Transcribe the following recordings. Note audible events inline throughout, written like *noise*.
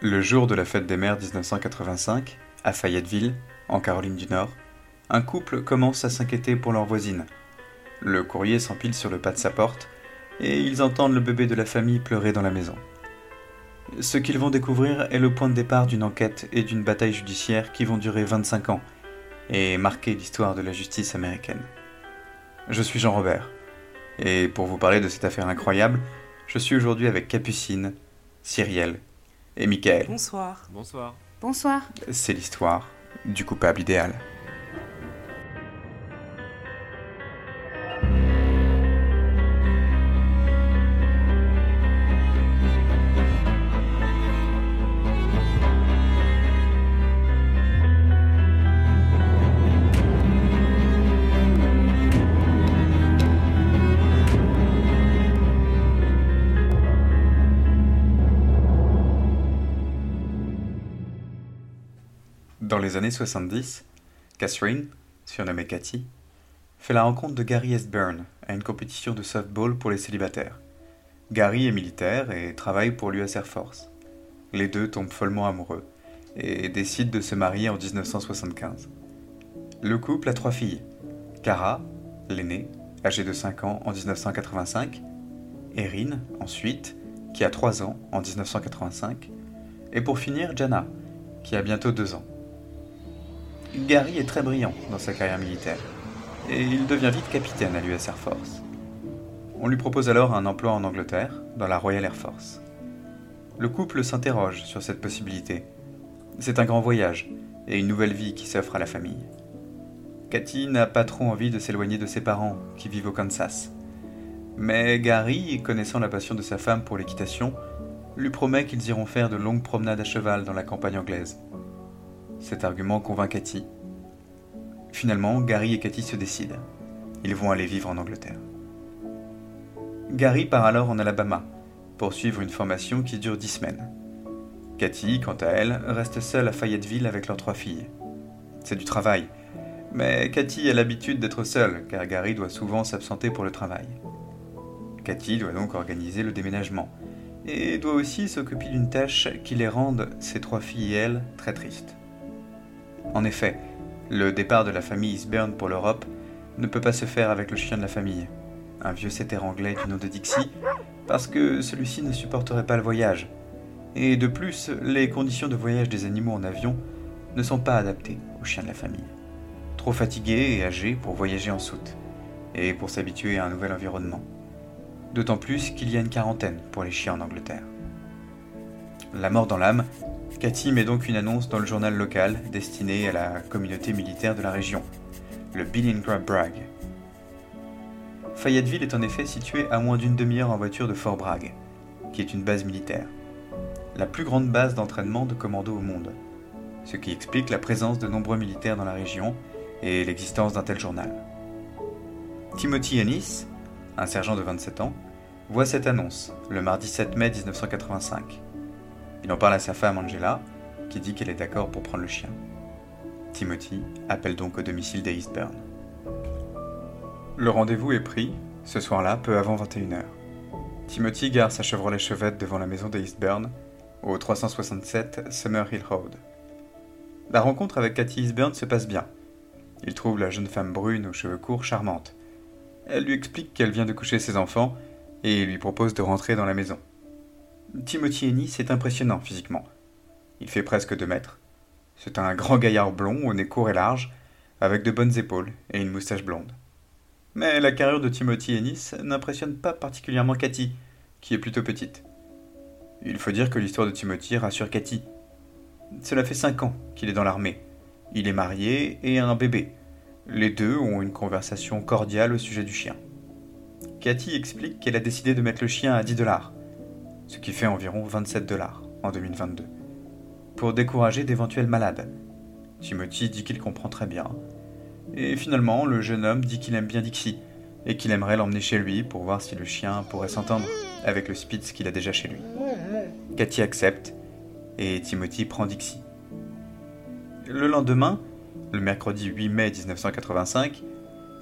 Le jour de la fête des mères 1985, à Fayetteville, en Caroline du Nord, un couple commence à s'inquiéter pour leur voisine. Le courrier s'empile sur le pas de sa porte et ils entendent le bébé de la famille pleurer dans la maison. Ce qu'ils vont découvrir est le point de départ d'une enquête et d'une bataille judiciaire qui vont durer 25 ans et marquer l'histoire de la justice américaine. Je suis Jean Robert, et pour vous parler de cette affaire incroyable, je suis aujourd'hui avec Capucine, Cyrielle et Michael. Bonsoir. Bonsoir. Bonsoir. C'est l'histoire du coupable idéal. Années 70, Catherine, surnommée Cathy, fait la rencontre de Gary Byrne à une compétition de softball pour les célibataires. Gary est militaire et travaille pour l'US Air Force. Les deux tombent follement amoureux et décident de se marier en 1975. Le couple a trois filles. Cara, l'aînée, âgée de 5 ans en 1985, Erin, ensuite, qui a 3 ans en 1985, et pour finir Jana, qui a bientôt 2 ans. Gary est très brillant dans sa carrière militaire, et il devient vite capitaine à l'US Air Force. On lui propose alors un emploi en Angleterre, dans la Royal Air Force. Le couple s'interroge sur cette possibilité. C'est un grand voyage, et une nouvelle vie qui s'offre à la famille. Cathy n'a pas trop envie de s'éloigner de ses parents, qui vivent au Kansas. Mais Gary, connaissant la passion de sa femme pour l'équitation, lui promet qu'ils iront faire de longues promenades à cheval dans la campagne anglaise. Cet argument convainc Cathy. Finalement, Gary et Cathy se décident. Ils vont aller vivre en Angleterre. Gary part alors en Alabama pour suivre une formation qui dure dix semaines. Cathy, quant à elle, reste seule à Fayetteville avec leurs trois filles. C'est du travail, mais Cathy a l'habitude d'être seule car Gary doit souvent s'absenter pour le travail. Cathy doit donc organiser le déménagement et doit aussi s'occuper d'une tâche qui les rende, ses trois filles et elle, très tristes. En effet, le départ de la famille Eastburn pour l'Europe ne peut pas se faire avec le chien de la famille, un vieux setter anglais du nom de Dixie, parce que celui-ci ne supporterait pas le voyage. Et de plus, les conditions de voyage des animaux en avion ne sont pas adaptées au chien de la famille. Trop fatigué et âgé pour voyager en soute, et pour s'habituer à un nouvel environnement. D'autant plus qu'il y a une quarantaine pour les chiens en Angleterre. La mort dans l'âme Cathy met donc une annonce dans le journal local destiné à la communauté militaire de la région, le Billingrad Bragg. Fayetteville est en effet située à moins d'une demi-heure en voiture de Fort Bragg, qui est une base militaire, la plus grande base d'entraînement de commando au monde, ce qui explique la présence de nombreux militaires dans la région et l'existence d'un tel journal. Timothy Ennis, un sergent de 27 ans, voit cette annonce le mardi 7 mai 1985 il en parle à sa femme Angela, qui dit qu'elle est d'accord pour prendre le chien. Timothy appelle donc au domicile des Eastburn. Le rendez-vous est pris, ce soir-là, peu avant 21h. Timothy gare sa Chevrolet Chevette devant la maison des Eastburn, au 367 Summerhill Road. La rencontre avec Cathy Eastburn se passe bien. Il trouve la jeune femme brune aux cheveux courts charmante. Elle lui explique qu'elle vient de coucher ses enfants et lui propose de rentrer dans la maison. Timothy Ennis est impressionnant physiquement. Il fait presque deux mètres. C'est un grand gaillard blond au nez court et large, avec de bonnes épaules et une moustache blonde. Mais la carrure de Timothy Ennis n'impressionne pas particulièrement Cathy, qui est plutôt petite. Il faut dire que l'histoire de Timothy rassure Cathy. Cela fait cinq ans qu'il est dans l'armée. Il est marié et a un bébé. Les deux ont une conversation cordiale au sujet du chien. Cathy explique qu'elle a décidé de mettre le chien à 10 dollars ce qui fait environ 27 dollars en 2022, pour décourager d'éventuels malades. Timothy dit qu'il comprend très bien. Et finalement, le jeune homme dit qu'il aime bien Dixie et qu'il aimerait l'emmener chez lui pour voir si le chien pourrait s'entendre avec le Spitz qu'il a déjà chez lui. Cathy accepte et Timothy prend Dixie. Le lendemain, le mercredi 8 mai 1985,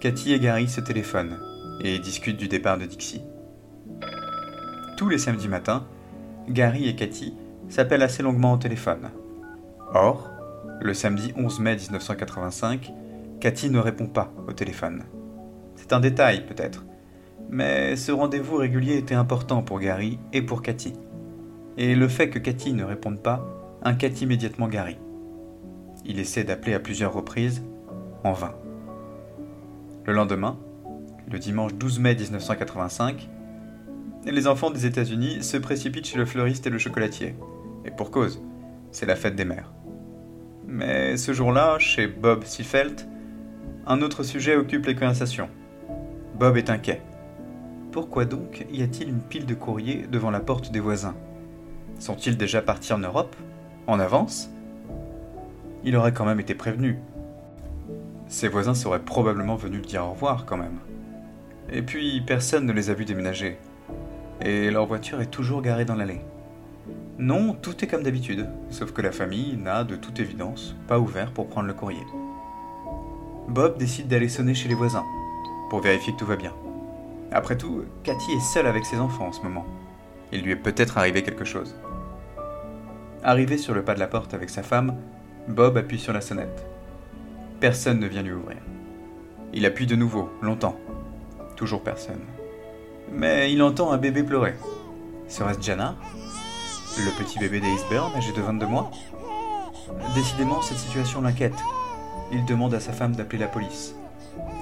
Cathy et Gary se téléphonent et discutent du départ de Dixie. Tous les samedis matins, Gary et Cathy s'appelle assez longuement au téléphone. Or, le samedi 11 mai 1985, Cathy ne répond pas au téléphone. C'est un détail peut-être, mais ce rendez-vous régulier était important pour Gary et pour Cathy. Et le fait que Cathy ne réponde pas inquiète immédiatement Gary. Il essaie d'appeler à plusieurs reprises, en vain. Le lendemain, le dimanche 12 mai 1985, les enfants des États-Unis se précipitent chez le fleuriste et le chocolatier. Et pour cause, c'est la fête des mères. Mais ce jour-là, chez Bob Seafelt, un autre sujet occupe les conversations. Bob est inquiet. Pourquoi donc y a-t-il une pile de courriers devant la porte des voisins? Sont-ils déjà partis en Europe? En avance? Il aurait quand même été prévenu. Ses voisins seraient probablement venus lui dire au revoir quand même. Et puis, personne ne les a vus déménager. Et leur voiture est toujours garée dans l'allée. Non, tout est comme d'habitude, sauf que la famille n'a, de toute évidence, pas ouvert pour prendre le courrier. Bob décide d'aller sonner chez les voisins, pour vérifier que tout va bien. Après tout, Cathy est seule avec ses enfants en ce moment. Il lui est peut-être arrivé quelque chose. Arrivé sur le pas de la porte avec sa femme, Bob appuie sur la sonnette. Personne ne vient lui ouvrir. Il appuie de nouveau, longtemps. Toujours personne. Mais il entend un bébé pleurer. Serait-ce Jana Le petit bébé d'Aceburn, âgé de 22 mois? Décidément, cette situation l'inquiète il demande à sa femme d'appeler la police.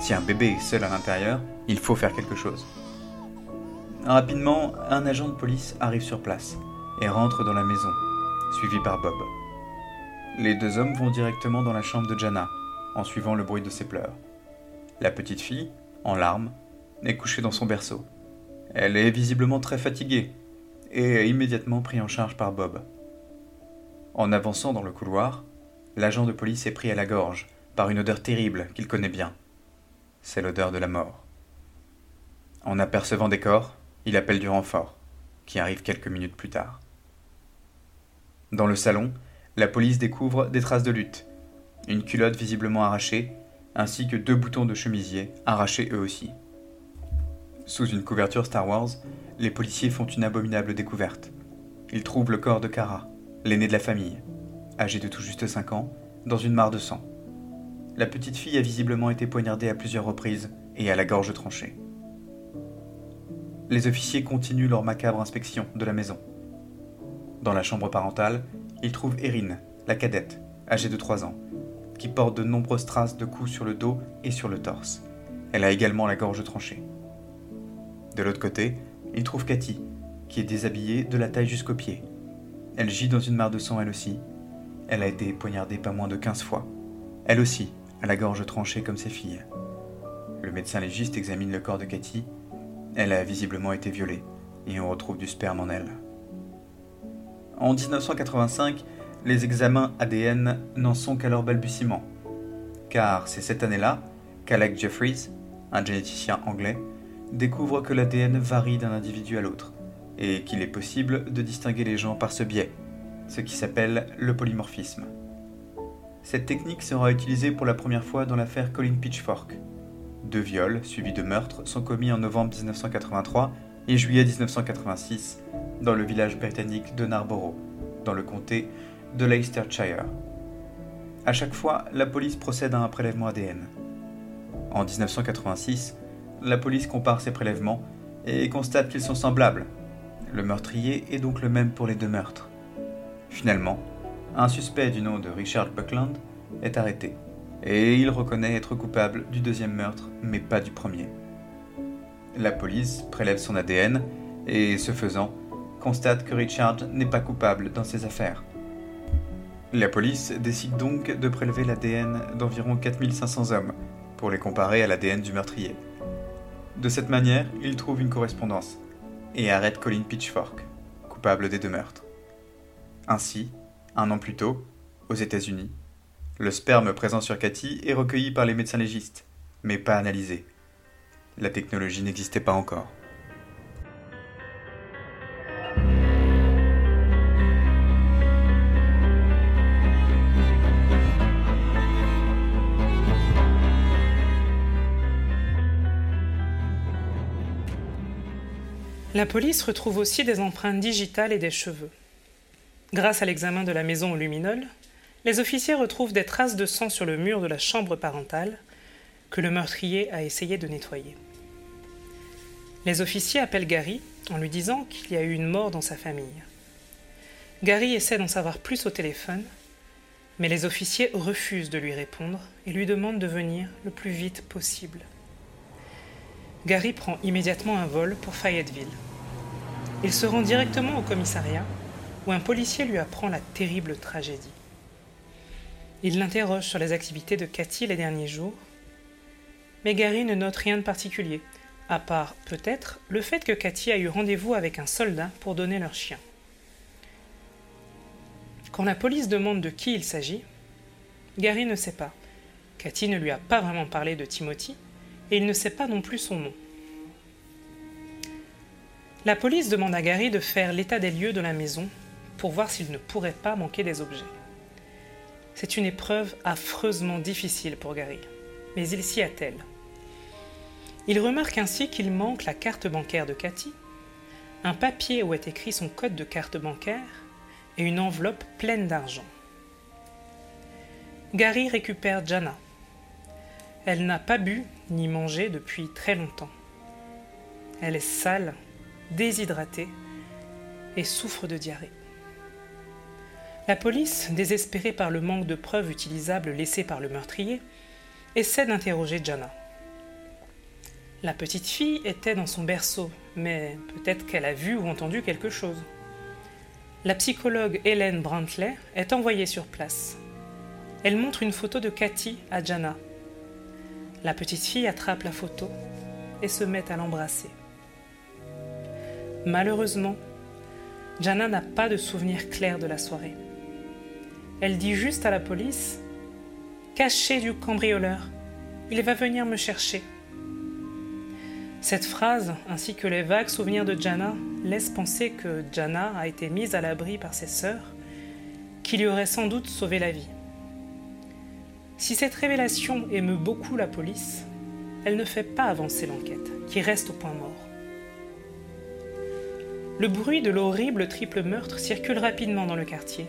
Si un bébé est seul à l'intérieur, il faut faire quelque chose. Rapidement, un agent de police arrive sur place et rentre dans la maison, suivi par Bob. Les deux hommes vont directement dans la chambre de Jana, en suivant le bruit de ses pleurs. La petite fille, en larmes, est couchée dans son berceau. Elle est visiblement très fatiguée et est immédiatement prise en charge par Bob. En avançant dans le couloir, l'agent de police est pris à la gorge par une odeur terrible qu'il connaît bien. C'est l'odeur de la mort. En apercevant des corps, il appelle du renfort, qui arrive quelques minutes plus tard. Dans le salon, la police découvre des traces de lutte, une culotte visiblement arrachée, ainsi que deux boutons de chemisier arrachés eux aussi. Sous une couverture Star Wars, les policiers font une abominable découverte. Ils trouvent le corps de Kara, l'aîné de la famille, âgé de tout juste 5 ans, dans une mare de sang. La petite fille a visiblement été poignardée à plusieurs reprises et à la gorge tranchée. Les officiers continuent leur macabre inspection de la maison. Dans la chambre parentale, ils trouvent Erin, la cadette, âgée de 3 ans, qui porte de nombreuses traces de coups sur le dos et sur le torse. Elle a également la gorge tranchée. De l'autre côté, ils trouvent Cathy, qui est déshabillée de la taille jusqu'aux pieds. Elle gît dans une mare de sang elle aussi. Elle a été poignardée pas moins de 15 fois. Elle aussi à la gorge tranchée comme ses filles. Le médecin légiste examine le corps de Cathy. Elle a visiblement été violée, et on retrouve du sperme en elle. En 1985, les examens ADN n'en sont qu'à leur balbutiement, car c'est cette année-là qu'Alec Jeffries, un généticien anglais, découvre que l'ADN varie d'un individu à l'autre, et qu'il est possible de distinguer les gens par ce biais, ce qui s'appelle le polymorphisme. Cette technique sera utilisée pour la première fois dans l'affaire Colin Pitchfork. Deux viols, suivis de meurtres, sont commis en novembre 1983 et juillet 1986 dans le village britannique de Narborough, dans le comté de Leicestershire. À chaque fois, la police procède à un prélèvement ADN. En 1986, la police compare ces prélèvements et constate qu'ils sont semblables. Le meurtrier est donc le même pour les deux meurtres. Finalement, un suspect du nom de Richard Buckland est arrêté, et il reconnaît être coupable du deuxième meurtre, mais pas du premier. La police prélève son ADN et, ce faisant, constate que Richard n'est pas coupable dans ces affaires. La police décide donc de prélever l'ADN d'environ 4500 hommes pour les comparer à l'ADN du meurtrier. De cette manière, il trouve une correspondance et arrête Colin Pitchfork, coupable des deux meurtres. Ainsi, un an plus tôt, aux États-Unis, le sperme présent sur Cathy est recueilli par les médecins légistes, mais pas analysé. La technologie n'existait pas encore. La police retrouve aussi des empreintes digitales et des cheveux. Grâce à l'examen de la maison au luminol, les officiers retrouvent des traces de sang sur le mur de la chambre parentale que le meurtrier a essayé de nettoyer. Les officiers appellent Gary en lui disant qu'il y a eu une mort dans sa famille. Gary essaie d'en savoir plus au téléphone, mais les officiers refusent de lui répondre et lui demandent de venir le plus vite possible. Gary prend immédiatement un vol pour Fayetteville. Il se rend directement au commissariat où un policier lui apprend la terrible tragédie. Il l'interroge sur les activités de Cathy les derniers jours, mais Gary ne note rien de particulier, à part peut-être le fait que Cathy a eu rendez-vous avec un soldat pour donner leur chien. Quand la police demande de qui il s'agit, Gary ne sait pas. Cathy ne lui a pas vraiment parlé de Timothy, et il ne sait pas non plus son nom. La police demande à Gary de faire l'état des lieux de la maison pour voir s'il ne pourrait pas manquer des objets. C'est une épreuve affreusement difficile pour Gary, mais il s'y attelle. Il remarque ainsi qu'il manque la carte bancaire de Cathy, un papier où est écrit son code de carte bancaire et une enveloppe pleine d'argent. Gary récupère Jana. Elle n'a pas bu ni mangé depuis très longtemps. Elle est sale, déshydratée et souffre de diarrhée. La police, désespérée par le manque de preuves utilisables laissées par le meurtrier, essaie d'interroger Jana. La petite fille était dans son berceau, mais peut-être qu'elle a vu ou entendu quelque chose. La psychologue Hélène Brantley est envoyée sur place. Elle montre une photo de Cathy à Jana. La petite fille attrape la photo et se met à l'embrasser. Malheureusement, Jana n'a pas de souvenir clair de la soirée. Elle dit juste à la police Cachez du cambrioleur, il va venir me chercher. Cette phrase, ainsi que les vagues souvenirs de Jana, laissent penser que Jana a été mise à l'abri par ses sœurs, qui lui auraient sans doute sauvé la vie. Si cette révélation émeut beaucoup la police, elle ne fait pas avancer l'enquête, qui reste au point mort. Le bruit de l'horrible triple meurtre circule rapidement dans le quartier,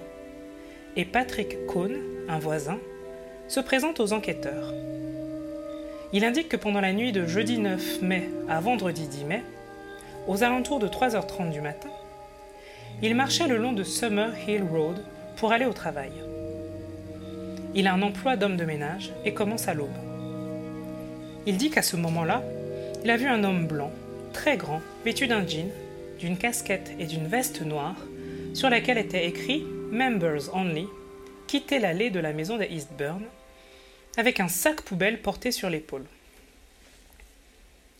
et Patrick Cohn, un voisin, se présente aux enquêteurs. Il indique que pendant la nuit de jeudi 9 mai à vendredi 10 mai, aux alentours de 3h30 du matin, il marchait le long de Summer Hill Road pour aller au travail. Il a un emploi d'homme de ménage et commence à l'aube. Il dit qu'à ce moment-là, il a vu un homme blanc, très grand, vêtu d'un jean, d'une casquette et d'une veste noire, sur laquelle était écrit Members Only, quitter l'allée de la maison des Eastburn avec un sac poubelle porté sur l'épaule.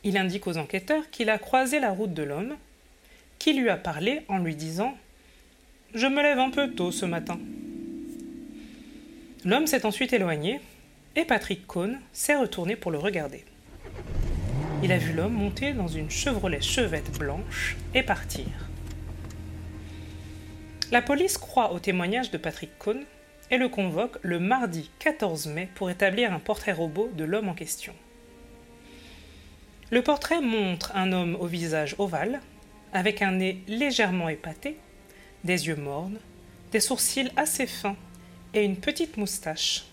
Il indique aux enquêteurs qu'il a croisé la route de l'homme, qui lui a parlé en lui disant Je me lève un peu tôt ce matin. L'homme s'est ensuite éloigné et Patrick Cohn s'est retourné pour le regarder. Il a vu l'homme monter dans une Chevrolet chevette blanche et partir. La police croit au témoignage de Patrick Cohn et le convoque le mardi 14 mai pour établir un portrait robot de l'homme en question. Le portrait montre un homme au visage ovale, avec un nez légèrement épaté, des yeux mornes, des sourcils assez fins et une petite moustache.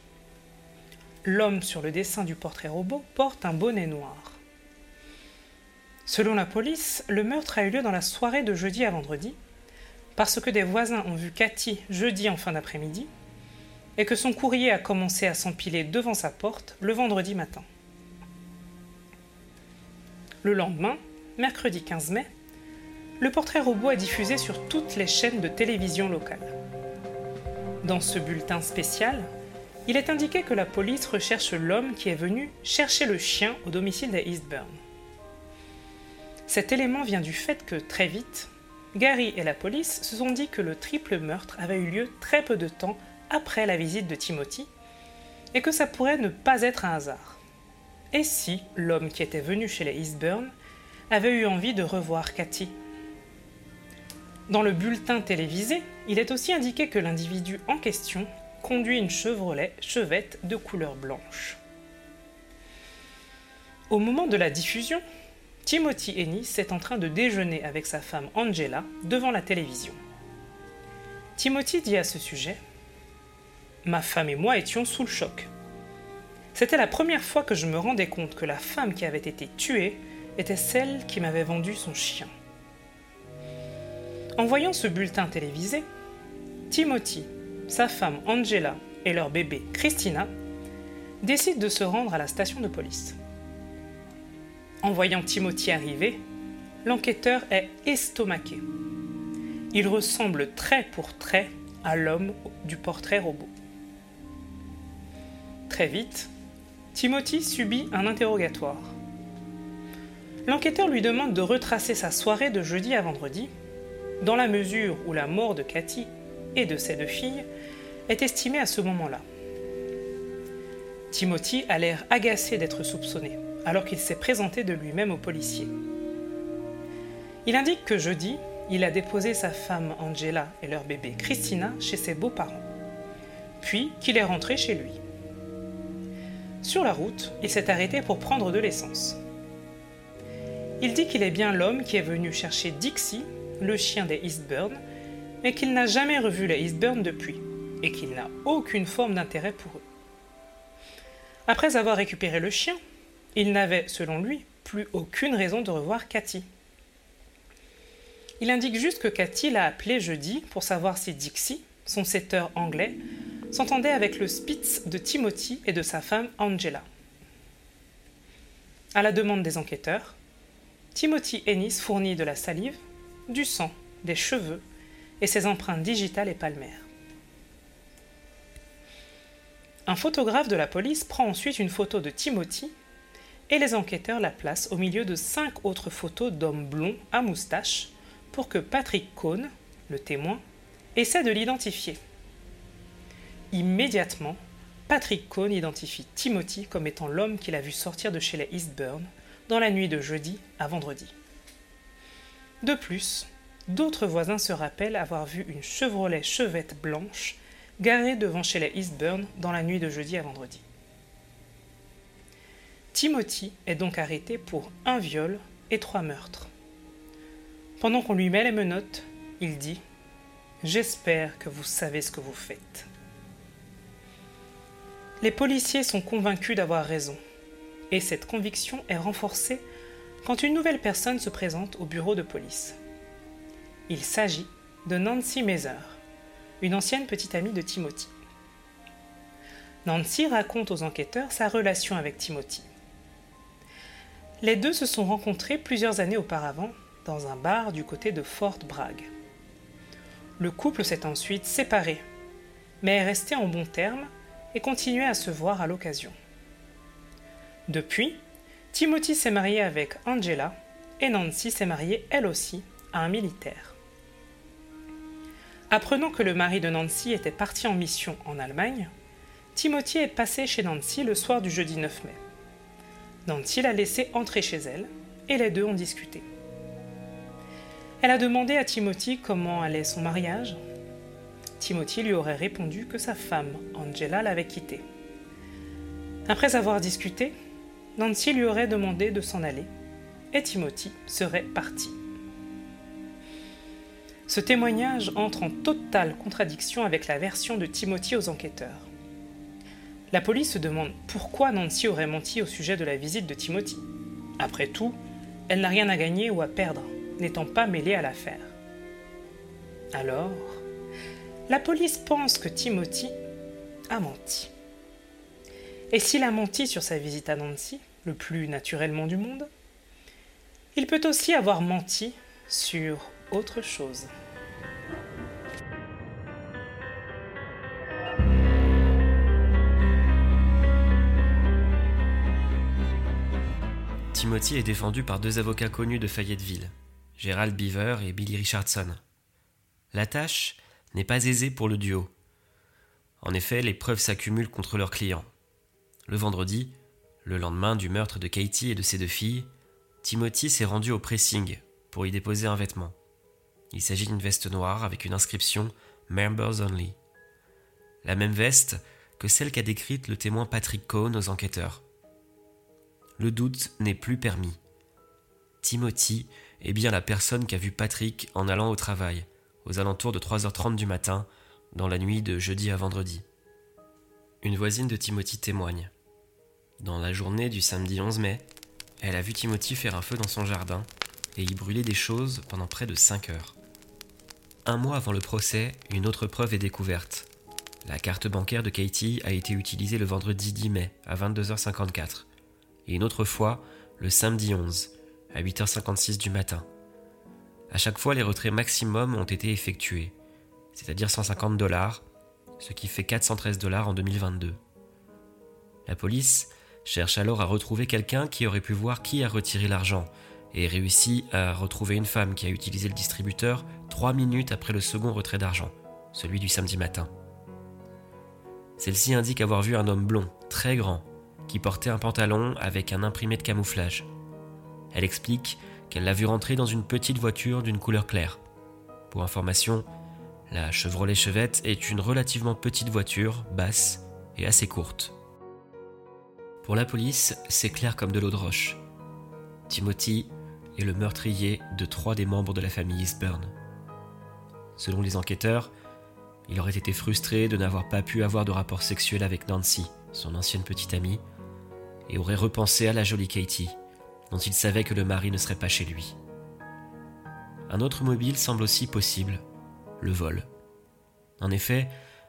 L'homme sur le dessin du portrait robot porte un bonnet noir. Selon la police, le meurtre a eu lieu dans la soirée de jeudi à vendredi, parce que des voisins ont vu Cathy jeudi en fin d'après-midi et que son courrier a commencé à s'empiler devant sa porte le vendredi matin. Le lendemain, mercredi 15 mai, le portrait robot est diffusé sur toutes les chaînes de télévision locales. Dans ce bulletin spécial, il est indiqué que la police recherche l'homme qui est venu chercher le chien au domicile des Eastburn. Cet élément vient du fait que, très vite, Gary et la police se sont dit que le triple meurtre avait eu lieu très peu de temps après la visite de Timothy, et que ça pourrait ne pas être un hasard. Et si l'homme qui était venu chez les Eastburn avait eu envie de revoir Cathy? Dans le bulletin télévisé, il est aussi indiqué que l'individu en question conduit une Chevrolet chevette de couleur blanche. Au moment de la diffusion, Timothy Ennis est en train de déjeuner avec sa femme Angela devant la télévision. Timothy dit à ce sujet Ma femme et moi étions sous le choc. C'était la première fois que je me rendais compte que la femme qui avait été tuée était celle qui m'avait vendu son chien. En voyant ce bulletin télévisé, Timothy, sa femme Angela et leur bébé Christina décident de se rendre à la station de police. En voyant Timothy arriver, l'enquêteur est estomaqué. Il ressemble trait pour trait à l'homme du portrait robot. Très vite, Timothy subit un interrogatoire. L'enquêteur lui demande de retracer sa soirée de jeudi à vendredi, dans la mesure où la mort de Cathy et de ses deux filles est estimée à ce moment-là. Timothy a l'air agacé d'être soupçonné, alors qu'il s'est présenté de lui-même au policier. Il indique que jeudi, il a déposé sa femme Angela et leur bébé Christina chez ses beaux-parents, puis qu'il est rentré chez lui. Sur la route, il s'est arrêté pour prendre de l'essence. Il dit qu'il est bien l'homme qui est venu chercher Dixie, le chien des Eastburn, mais qu'il n'a jamais revu les Eastburn depuis, et qu'il n'a aucune forme d'intérêt pour eux. Après avoir récupéré le chien, il n'avait, selon lui, plus aucune raison de revoir Cathy. Il indique juste que Cathy l'a appelé jeudi pour savoir si Dixie, son setteur anglais, s'entendait avec le Spitz de Timothy et de sa femme Angela. À la demande des enquêteurs, Timothy Ennis fournit de la salive, du sang, des cheveux et ses empreintes digitales et palmaires. Un photographe de la police prend ensuite une photo de Timothy et les enquêteurs la placent au milieu de cinq autres photos d'hommes blonds à moustache pour que Patrick Cohn, le témoin, essaie de l'identifier. Immédiatement, Patrick Cohn identifie Timothy comme étant l'homme qu'il a vu sortir de chez les Eastburn dans la nuit de jeudi à vendredi. De plus, d'autres voisins se rappellent avoir vu une Chevrolet Chevette blanche garée devant chez les Eastburn dans la nuit de jeudi à vendredi. Timothy est donc arrêté pour un viol et trois meurtres. Pendant qu'on lui met les menottes, il dit J'espère que vous savez ce que vous faites. Les policiers sont convaincus d'avoir raison, et cette conviction est renforcée quand une nouvelle personne se présente au bureau de police. Il s'agit de Nancy Mazer, une ancienne petite amie de Timothy. Nancy raconte aux enquêteurs sa relation avec Timothy. Les deux se sont rencontrés plusieurs années auparavant dans un bar du côté de Fort Bragg. Le couple s'est ensuite séparé, mais est resté en bons termes et continuait à se voir à l'occasion. Depuis, Timothy s'est marié avec Angela et Nancy s'est mariée elle aussi à un militaire. Apprenant que le mari de Nancy était parti en mission en Allemagne, Timothy est passé chez Nancy le soir du jeudi 9 mai. Nancy l'a laissé entrer chez elle et les deux ont discuté. Elle a demandé à Timothy comment allait son mariage Timothy lui aurait répondu que sa femme, Angela, l'avait quitté. Après avoir discuté, Nancy lui aurait demandé de s'en aller, et Timothy serait parti. Ce témoignage entre en totale contradiction avec la version de Timothy aux enquêteurs. La police se demande pourquoi Nancy aurait menti au sujet de la visite de Timothy. Après tout, elle n'a rien à gagner ou à perdre, n'étant pas mêlée à l'affaire. Alors, la police pense que Timothy a menti. Et s'il a menti sur sa visite à Nancy, le plus naturellement du monde, il peut aussi avoir menti sur autre chose. Timothy est défendu par deux avocats connus de Fayetteville, Gerald Beaver et Billy Richardson. La tâche n'est pas aisé pour le duo. En effet, les preuves s'accumulent contre leurs clients. Le vendredi, le lendemain du meurtre de Katie et de ses deux filles, Timothy s'est rendu au pressing pour y déposer un vêtement. Il s'agit d'une veste noire avec une inscription Members Only. La même veste que celle qu'a décrite le témoin Patrick Cohn aux enquêteurs. Le doute n'est plus permis. Timothy est bien la personne qu'a vu Patrick en allant au travail, aux alentours de 3h30 du matin, dans la nuit de jeudi à vendredi. Une voisine de Timothy témoigne. Dans la journée du samedi 11 mai, elle a vu Timothy faire un feu dans son jardin et y brûler des choses pendant près de 5 heures. Un mois avant le procès, une autre preuve est découverte. La carte bancaire de Katie a été utilisée le vendredi 10 mai à 22h54 et une autre fois le samedi 11 à 8h56 du matin. À chaque fois, les retraits maximum ont été effectués, c'est-à-dire 150 dollars, ce qui fait 413 dollars en 2022. La police cherche alors à retrouver quelqu'un qui aurait pu voir qui a retiré l'argent et réussit à retrouver une femme qui a utilisé le distributeur trois minutes après le second retrait d'argent, celui du samedi matin. Celle-ci indique avoir vu un homme blond, très grand, qui portait un pantalon avec un imprimé de camouflage. Elle explique qu'elle l'a vu rentrer dans une petite voiture d'une couleur claire. Pour information, la Chevrolet Chevette est une relativement petite voiture, basse et assez courte. Pour la police, c'est clair comme de l'eau de roche. Timothy est le meurtrier de trois des membres de la famille Eastburn. Selon les enquêteurs, il aurait été frustré de n'avoir pas pu avoir de rapport sexuel avec Nancy, son ancienne petite amie, et aurait repensé à la jolie Katie, dont il savait que le mari ne serait pas chez lui. Un autre mobile semble aussi possible, le vol. En effet,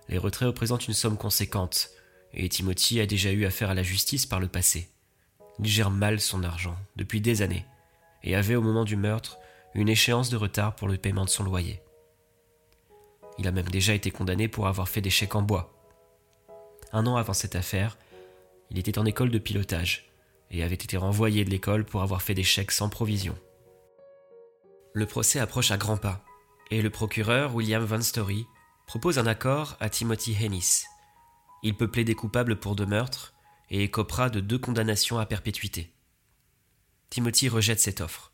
les retraits représentent une somme conséquente, et Timothy a déjà eu affaire à la justice par le passé. Il gère mal son argent, depuis des années, et avait au moment du meurtre une échéance de retard pour le paiement de son loyer. Il a même déjà été condamné pour avoir fait des chèques en bois. Un an avant cette affaire, il était en école de pilotage et avait été renvoyé de l'école pour avoir fait des chèques sans provision. Le procès approche à grands pas, et le procureur William Van Story propose un accord à Timothy Hennis. Il peut plaider coupable pour deux meurtres et écopera de deux condamnations à perpétuité. Timothy rejette cette offre.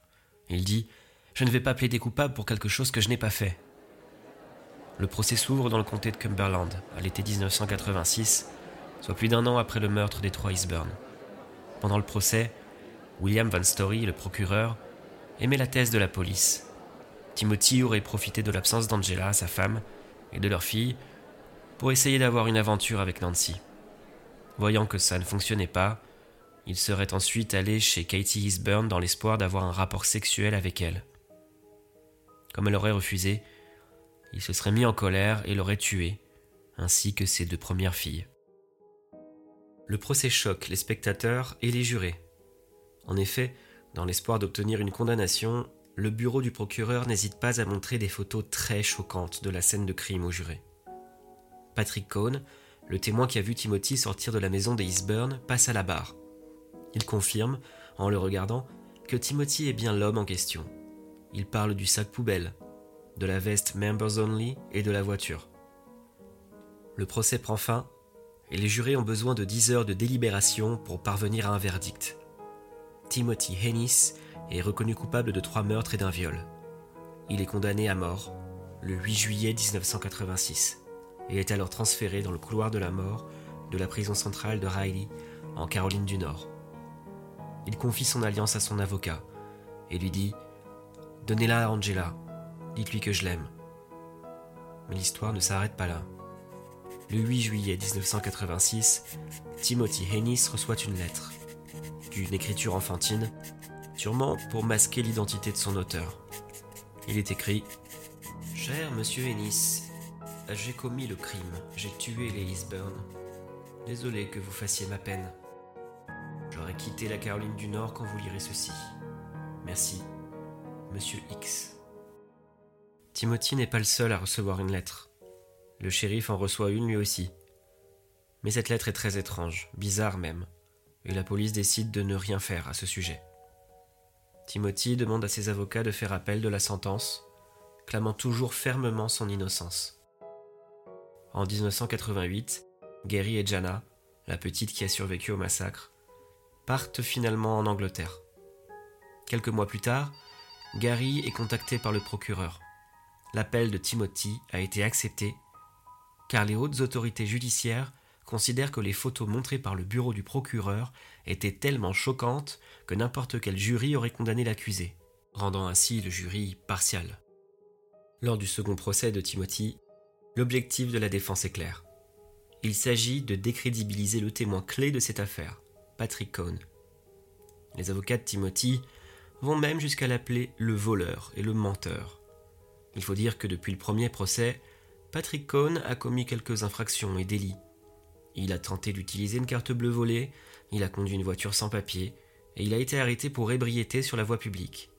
Il dit Je ne vais pas plaider coupable pour quelque chose que je n'ai pas fait. Le procès s'ouvre dans le comté de Cumberland à l'été 1986, soit plus d'un an après le meurtre des trois Eastburn. Pendant le procès, William Van Story, le procureur, émet la thèse de la police. Timothy aurait profité de l'absence d'Angela, sa femme, et de leur fille, pour essayer d'avoir une aventure avec Nancy. Voyant que ça ne fonctionnait pas, il serait ensuite allé chez Katie Eastburn dans l'espoir d'avoir un rapport sexuel avec elle. Comme elle aurait refusé, il se serait mis en colère et l'aurait tué, ainsi que ses deux premières filles. Le procès choque les spectateurs et les jurés. En effet, dans l'espoir d'obtenir une condamnation, le bureau du procureur n'hésite pas à montrer des photos très choquantes de la scène de crime aux jurés. Patrick Cohn, le témoin qui a vu Timothy sortir de la maison des Eastburn, passe à la barre. Il confirme, en le regardant, que Timothy est bien l'homme en question. Il parle du sac poubelle, de la veste Members Only et de la voiture. Le procès prend fin et les jurés ont besoin de 10 heures de délibération pour parvenir à un verdict. Timothy Hennis est reconnu coupable de trois meurtres et d'un viol. Il est condamné à mort le 8 juillet 1986 et est alors transféré dans le couloir de la mort de la prison centrale de Riley en Caroline du Nord. Il confie son alliance à son avocat et lui dit Donnez-la à Angela, Dites-lui que je l'aime. Mais l'histoire ne s'arrête pas là. Le 8 juillet 1986, Timothy Hennis reçoit une lettre, d'une écriture enfantine, sûrement pour masquer l'identité de son auteur. Il est écrit Cher monsieur Hennis, j'ai commis le crime, j'ai tué les Eastburn. Désolé que vous fassiez ma peine. J'aurais quitté la Caroline du Nord quand vous lirez ceci. Merci, monsieur X. Timothy n'est pas le seul à recevoir une lettre. Le shérif en reçoit une lui aussi. Mais cette lettre est très étrange, bizarre même, et la police décide de ne rien faire à ce sujet. Timothy demande à ses avocats de faire appel de la sentence, clamant toujours fermement son innocence. En 1988, Gary et Jana, la petite qui a survécu au massacre, partent finalement en Angleterre. Quelques mois plus tard, Gary est contacté par le procureur l'appel de Timothy a été accepté car les hautes autorités judiciaires considèrent que les photos montrées par le bureau du procureur étaient tellement choquantes que n'importe quel jury aurait condamné l'accusé, rendant ainsi le jury partial. Lors du second procès de Timothy, l'objectif de la défense est clair. Il s'agit de décrédibiliser le témoin clé de cette affaire, Patrick Cohn. Les avocats de Timothy vont même jusqu'à l'appeler le voleur et le menteur. Il faut dire que depuis le premier procès, Patrick Cohn a commis quelques infractions et délits. Il a tenté d'utiliser une carte bleue volée, il a conduit une voiture sans papier, et il a été arrêté pour ébriété sur la voie publique.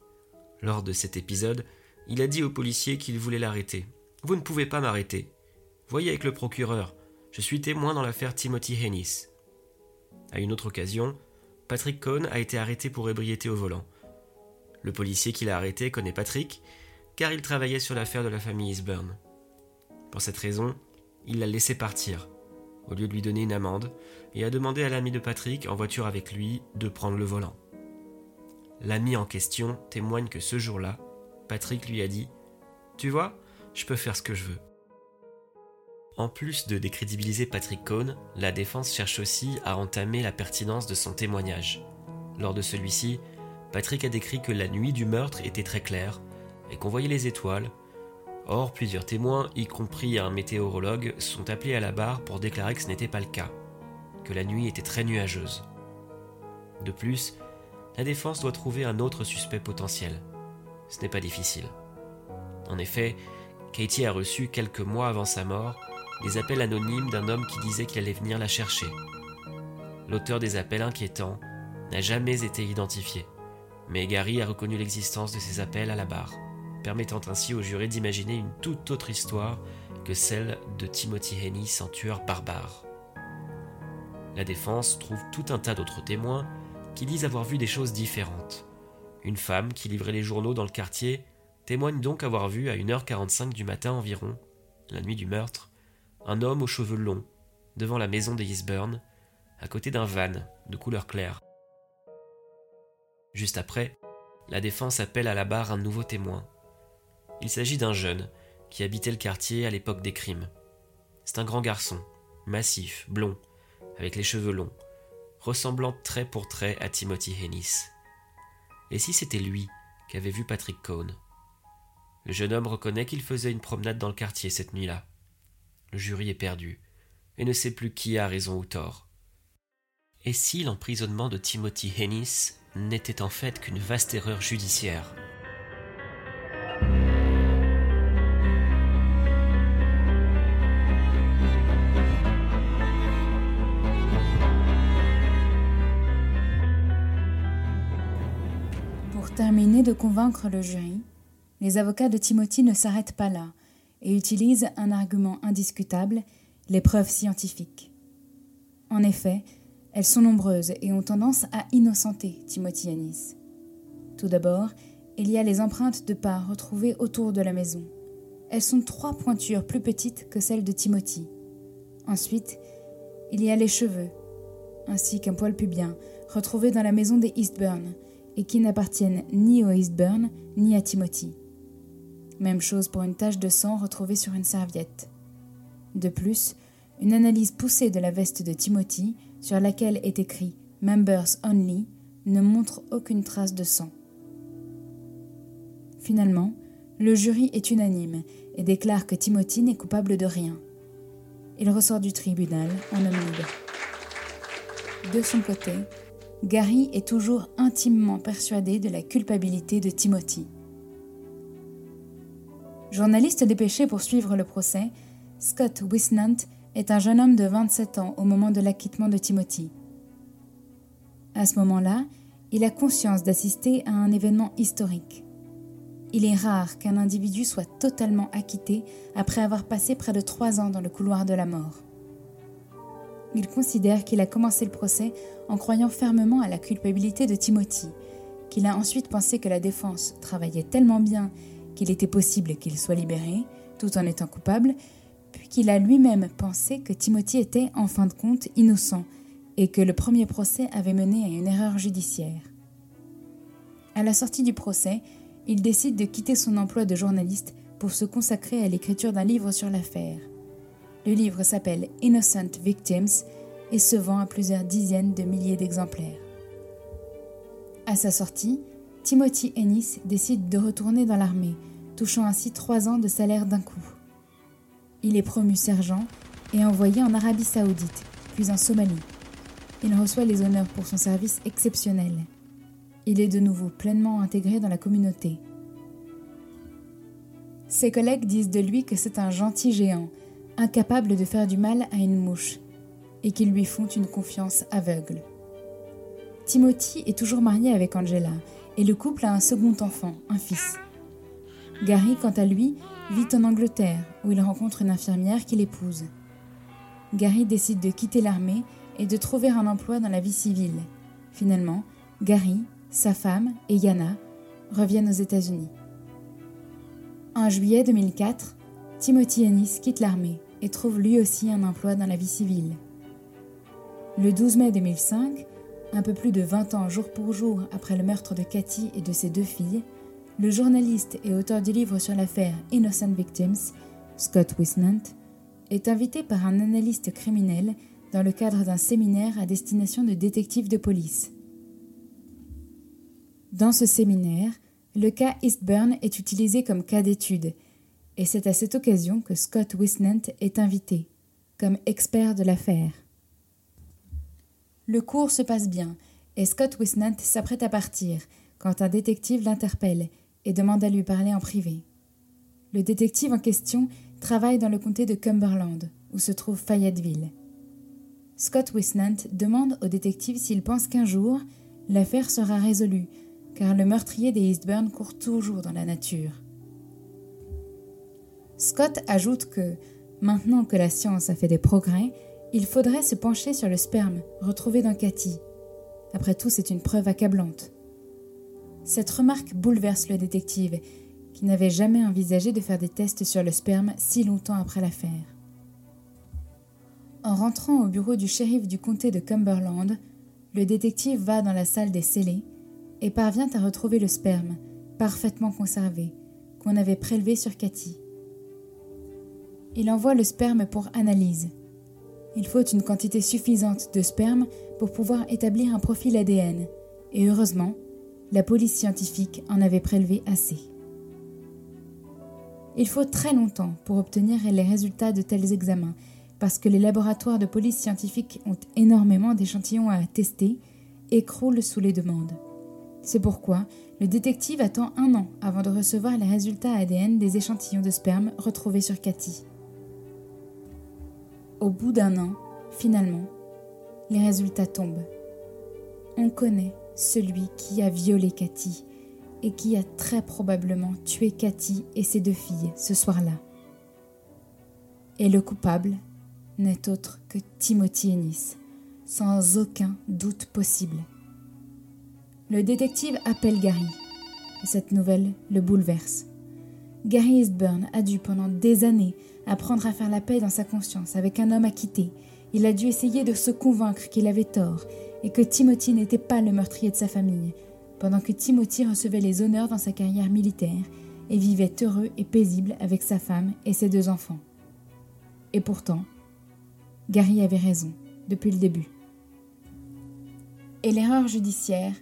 Lors de cet épisode, il a dit aux policiers qu'il voulait l'arrêter. Vous ne pouvez pas m'arrêter. Voyez avec le procureur, je suis témoin dans l'affaire Timothy Hennis. À une autre occasion, Patrick Cohn a été arrêté pour ébriété au volant. Le policier qui l'a arrêté connaît Patrick, car il travaillait sur l'affaire de la famille Eastburn. Pour cette raison, il l'a laissé partir, au lieu de lui donner une amende, et a demandé à l'ami de Patrick, en voiture avec lui, de prendre le volant. L'ami en question témoigne que ce jour-là, Patrick lui a dit Tu vois, je peux faire ce que je veux. En plus de décrédibiliser Patrick Cohn, la défense cherche aussi à entamer la pertinence de son témoignage. Lors de celui-ci, Patrick a décrit que la nuit du meurtre était très claire et qu'on voyait les étoiles. Or, plusieurs témoins, y compris un météorologue, sont appelés à la barre pour déclarer que ce n'était pas le cas, que la nuit était très nuageuse. De plus, la défense doit trouver un autre suspect potentiel. Ce n'est pas difficile. En effet, Katie a reçu quelques mois avant sa mort des appels anonymes d'un homme qui disait qu'il allait venir la chercher. L'auteur des appels inquiétants n'a jamais été identifié, mais Gary a reconnu l'existence de ces appels à la barre, permettant ainsi au juré d'imaginer une toute autre histoire que celle de Timothy Hennis en tueur barbare. La défense trouve tout un tas d'autres témoins qui disent avoir vu des choses différentes. Une femme qui livrait les journaux dans le quartier témoigne donc avoir vu à 1h45 du matin environ, la nuit du meurtre, un homme aux cheveux longs, devant la maison des Eastburn, à côté d'un van de couleur claire. Juste après, la défense appelle à la barre un nouveau témoin. Il s'agit d'un jeune qui habitait le quartier à l'époque des crimes. C'est un grand garçon, massif, blond, avec les cheveux longs, ressemblant trait pour trait à Timothy Hennis. Et si c'était lui qu'avait vu Patrick Cohn? Le jeune homme reconnaît qu'il faisait une promenade dans le quartier cette nuit-là. Le jury est perdu et ne sait plus qui a raison ou tort. Et si l'emprisonnement de Timothy Hennis n'était en fait qu'une vaste erreur judiciaire? Pour terminer de convaincre le jury, les avocats de Timothy ne s'arrêtent pas là et utilise un argument indiscutable, les preuves scientifiques. En effet, elles sont nombreuses et ont tendance à innocenter Timothy Anis. Tout d'abord, il y a les empreintes de pas retrouvées autour de la maison. Elles sont trois pointures plus petites que celles de Timothy. Ensuite, il y a les cheveux, ainsi qu'un poil pubien, retrouvé dans la maison des Eastburn, et qui n'appartiennent ni aux Eastburn ni à Timothy. Même chose pour une tache de sang retrouvée sur une serviette. De plus, une analyse poussée de la veste de Timothy, sur laquelle est écrit Members Only, ne montre aucune trace de sang. Finalement, le jury est unanime et déclare que Timothy n'est coupable de rien. Il ressort du tribunal en homme. De son côté, Gary est toujours intimement persuadé de la culpabilité de Timothy. Journaliste dépêché pour suivre le procès, Scott Wisnant est un jeune homme de 27 ans au moment de l'acquittement de Timothy. À ce moment-là, il a conscience d'assister à un événement historique. Il est rare qu'un individu soit totalement acquitté après avoir passé près de trois ans dans le couloir de la mort. Il considère qu'il a commencé le procès en croyant fermement à la culpabilité de Timothy, qu'il a ensuite pensé que la défense travaillait tellement bien qu'il était possible qu'il soit libéré, tout en étant coupable, puis qu'il a lui-même pensé que Timothy était, en fin de compte, innocent, et que le premier procès avait mené à une erreur judiciaire. À la sortie du procès, il décide de quitter son emploi de journaliste pour se consacrer à l'écriture d'un livre sur l'affaire. Le livre s'appelle Innocent Victims et se vend à plusieurs dizaines de milliers d'exemplaires. À sa sortie, Timothy Ennis décide de retourner dans l'armée touchant ainsi trois ans de salaire d'un coup. Il est promu sergent et envoyé en Arabie saoudite, puis en Somalie. Il reçoit les honneurs pour son service exceptionnel. Il est de nouveau pleinement intégré dans la communauté. Ses collègues disent de lui que c'est un gentil géant, incapable de faire du mal à une mouche, et qu'ils lui font une confiance aveugle. Timothy est toujours marié avec Angela, et le couple a un second enfant, un fils. Gary, quant à lui, vit en Angleterre, où il rencontre une infirmière qui l'épouse. Gary décide de quitter l'armée et de trouver un emploi dans la vie civile. Finalement, Gary, sa femme et Yana reviennent aux États-Unis. En juillet 2004, Timothy Ennis quitte l'armée et trouve lui aussi un emploi dans la vie civile. Le 12 mai 2005, un peu plus de 20 ans jour pour jour après le meurtre de Cathy et de ses deux filles, le journaliste et auteur du livre sur l'affaire Innocent Victims, Scott Wisnant, est invité par un analyste criminel dans le cadre d'un séminaire à destination de détectives de police. Dans ce séminaire, le cas Eastburn est utilisé comme cas d'étude, et c'est à cette occasion que Scott Wisnant est invité, comme expert de l'affaire. Le cours se passe bien, et Scott Wisnant s'apprête à partir, quand un détective l'interpelle et demande à lui parler en privé. Le détective en question travaille dans le comté de Cumberland, où se trouve Fayetteville. Scott Wisnant demande au détective s'il pense qu'un jour, l'affaire sera résolue, car le meurtrier des Eastburn court toujours dans la nature. Scott ajoute que, maintenant que la science a fait des progrès, il faudrait se pencher sur le sperme retrouvé dans Cathy. Après tout, c'est une preuve accablante. Cette remarque bouleverse le détective, qui n'avait jamais envisagé de faire des tests sur le sperme si longtemps après l'affaire. En rentrant au bureau du shérif du comté de Cumberland, le détective va dans la salle des scellés et parvient à retrouver le sperme, parfaitement conservé, qu'on avait prélevé sur Cathy. Il envoie le sperme pour analyse. Il faut une quantité suffisante de sperme pour pouvoir établir un profil ADN, et heureusement, la police scientifique en avait prélevé assez. Il faut très longtemps pour obtenir les résultats de tels examens, parce que les laboratoires de police scientifique ont énormément d'échantillons à tester et croulent sous les demandes. C'est pourquoi le détective attend un an avant de recevoir les résultats ADN des échantillons de sperme retrouvés sur Cathy. Au bout d'un an, finalement, les résultats tombent. On connaît celui qui a violé Cathy et qui a très probablement tué Cathy et ses deux filles ce soir-là. Et le coupable n'est autre que Timothy Ennis, sans aucun doute possible. Le détective appelle Gary, et cette nouvelle le bouleverse. Gary Eastburn a dû pendant des années apprendre à faire la paix dans sa conscience avec un homme acquitté. Il a dû essayer de se convaincre qu'il avait tort et que Timothy n'était pas le meurtrier de sa famille, pendant que Timothy recevait les honneurs dans sa carrière militaire et vivait heureux et paisible avec sa femme et ses deux enfants. Et pourtant, Gary avait raison depuis le début. Et l'erreur judiciaire,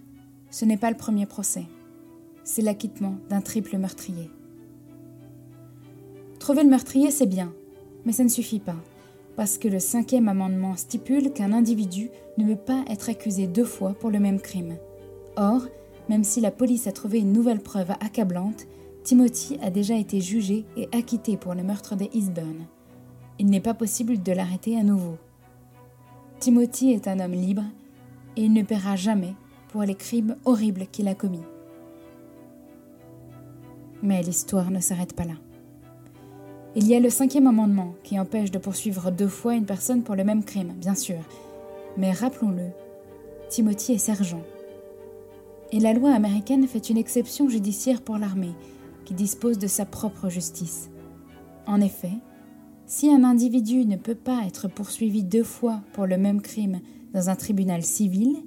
ce n'est pas le premier procès, c'est l'acquittement d'un triple meurtrier. Trouver le meurtrier, c'est bien, mais ça ne suffit pas, parce que le cinquième amendement stipule qu'un individu ne peut pas être accusé deux fois pour le même crime. Or, même si la police a trouvé une nouvelle preuve accablante, Timothy a déjà été jugé et acquitté pour le meurtre des Eastburn. Il n'est pas possible de l'arrêter à nouveau. Timothy est un homme libre et il ne paiera jamais pour les crimes horribles qu'il a commis. Mais l'histoire ne s'arrête pas là. Il y a le cinquième amendement qui empêche de poursuivre deux fois une personne pour le même crime, bien sûr. Mais rappelons-le, Timothy est sergent et la loi américaine fait une exception judiciaire pour l'armée, qui dispose de sa propre justice. En effet, si un individu ne peut pas être poursuivi deux fois pour le même crime dans un tribunal civil,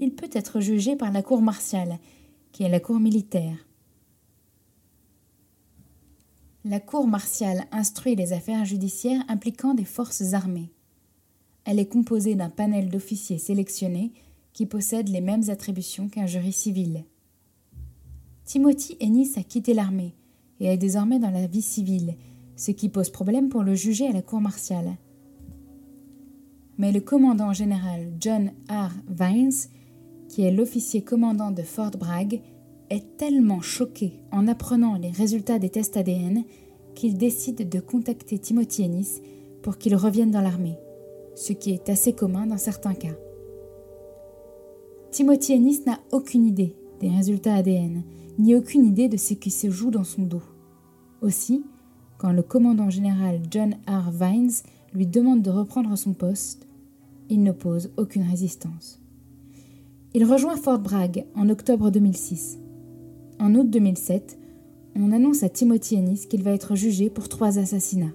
il peut être jugé par la cour martiale, qui est la cour militaire. La cour martiale instruit les affaires judiciaires impliquant des forces armées. Elle est composée d'un panel d'officiers sélectionnés qui possède les mêmes attributions qu'un jury civil. Timothy Ennis a quitté l'armée, et est désormais dans la vie civile, ce qui pose problème pour le juger à la cour martiale. Mais le commandant général John R. Vines, qui est l'officier commandant de Fort Bragg, est tellement choqué en apprenant les résultats des tests ADN qu'il décide de contacter Timothy Ennis pour qu'il revienne dans l'armée, ce qui est assez commun dans certains cas. Timothy Ennis n'a aucune idée des résultats ADN, ni aucune idée de ce qui se joue dans son dos. Aussi, quand le commandant général John R. Vines lui demande de reprendre son poste, il n'oppose aucune résistance. Il rejoint Fort Bragg en octobre 2006. En août 2007, on annonce à Timothy Ennis qu'il va être jugé pour trois assassinats.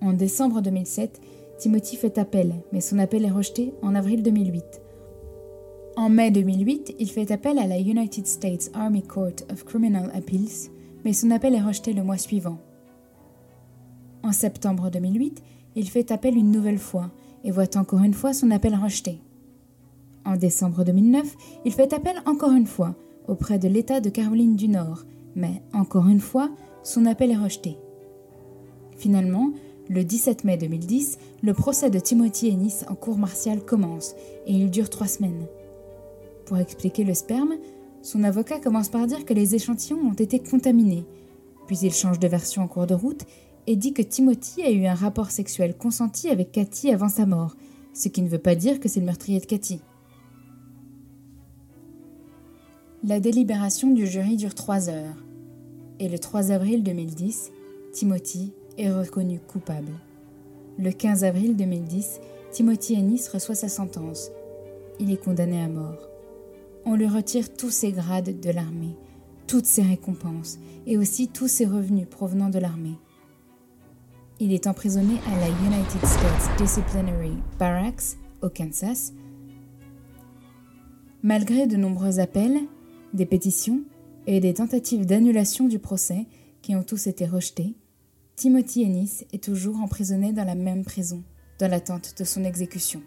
En décembre 2007, Timothy fait appel, mais son appel est rejeté en avril 2008. En mai 2008, il fait appel à la United States Army Court of Criminal Appeals, mais son appel est rejeté le mois suivant. En septembre 2008, il fait appel une nouvelle fois et voit encore une fois son appel rejeté. En décembre 2009, il fait appel encore une fois auprès de l'État de Caroline du Nord, mais encore une fois, son appel est rejeté. Finalement, le 17 mai 2010, le procès de Timothy Ennis en cour martiale commence et il dure trois semaines. Pour expliquer le sperme, son avocat commence par dire que les échantillons ont été contaminés, puis il change de version en cours de route et dit que Timothy a eu un rapport sexuel consenti avec Cathy avant sa mort, ce qui ne veut pas dire que c'est le meurtrier de Cathy. La délibération du jury dure trois heures, et le 3 avril 2010, Timothy est reconnu coupable. Le 15 avril 2010, Timothy Ennis reçoit sa sentence. Il est condamné à mort. On lui retire tous ses grades de l'armée, toutes ses récompenses et aussi tous ses revenus provenant de l'armée. Il est emprisonné à la United States Disciplinary Barracks au Kansas. Malgré de nombreux appels, des pétitions et des tentatives d'annulation du procès qui ont tous été rejetés, Timothy Ennis est toujours emprisonné dans la même prison, dans l'attente de son exécution.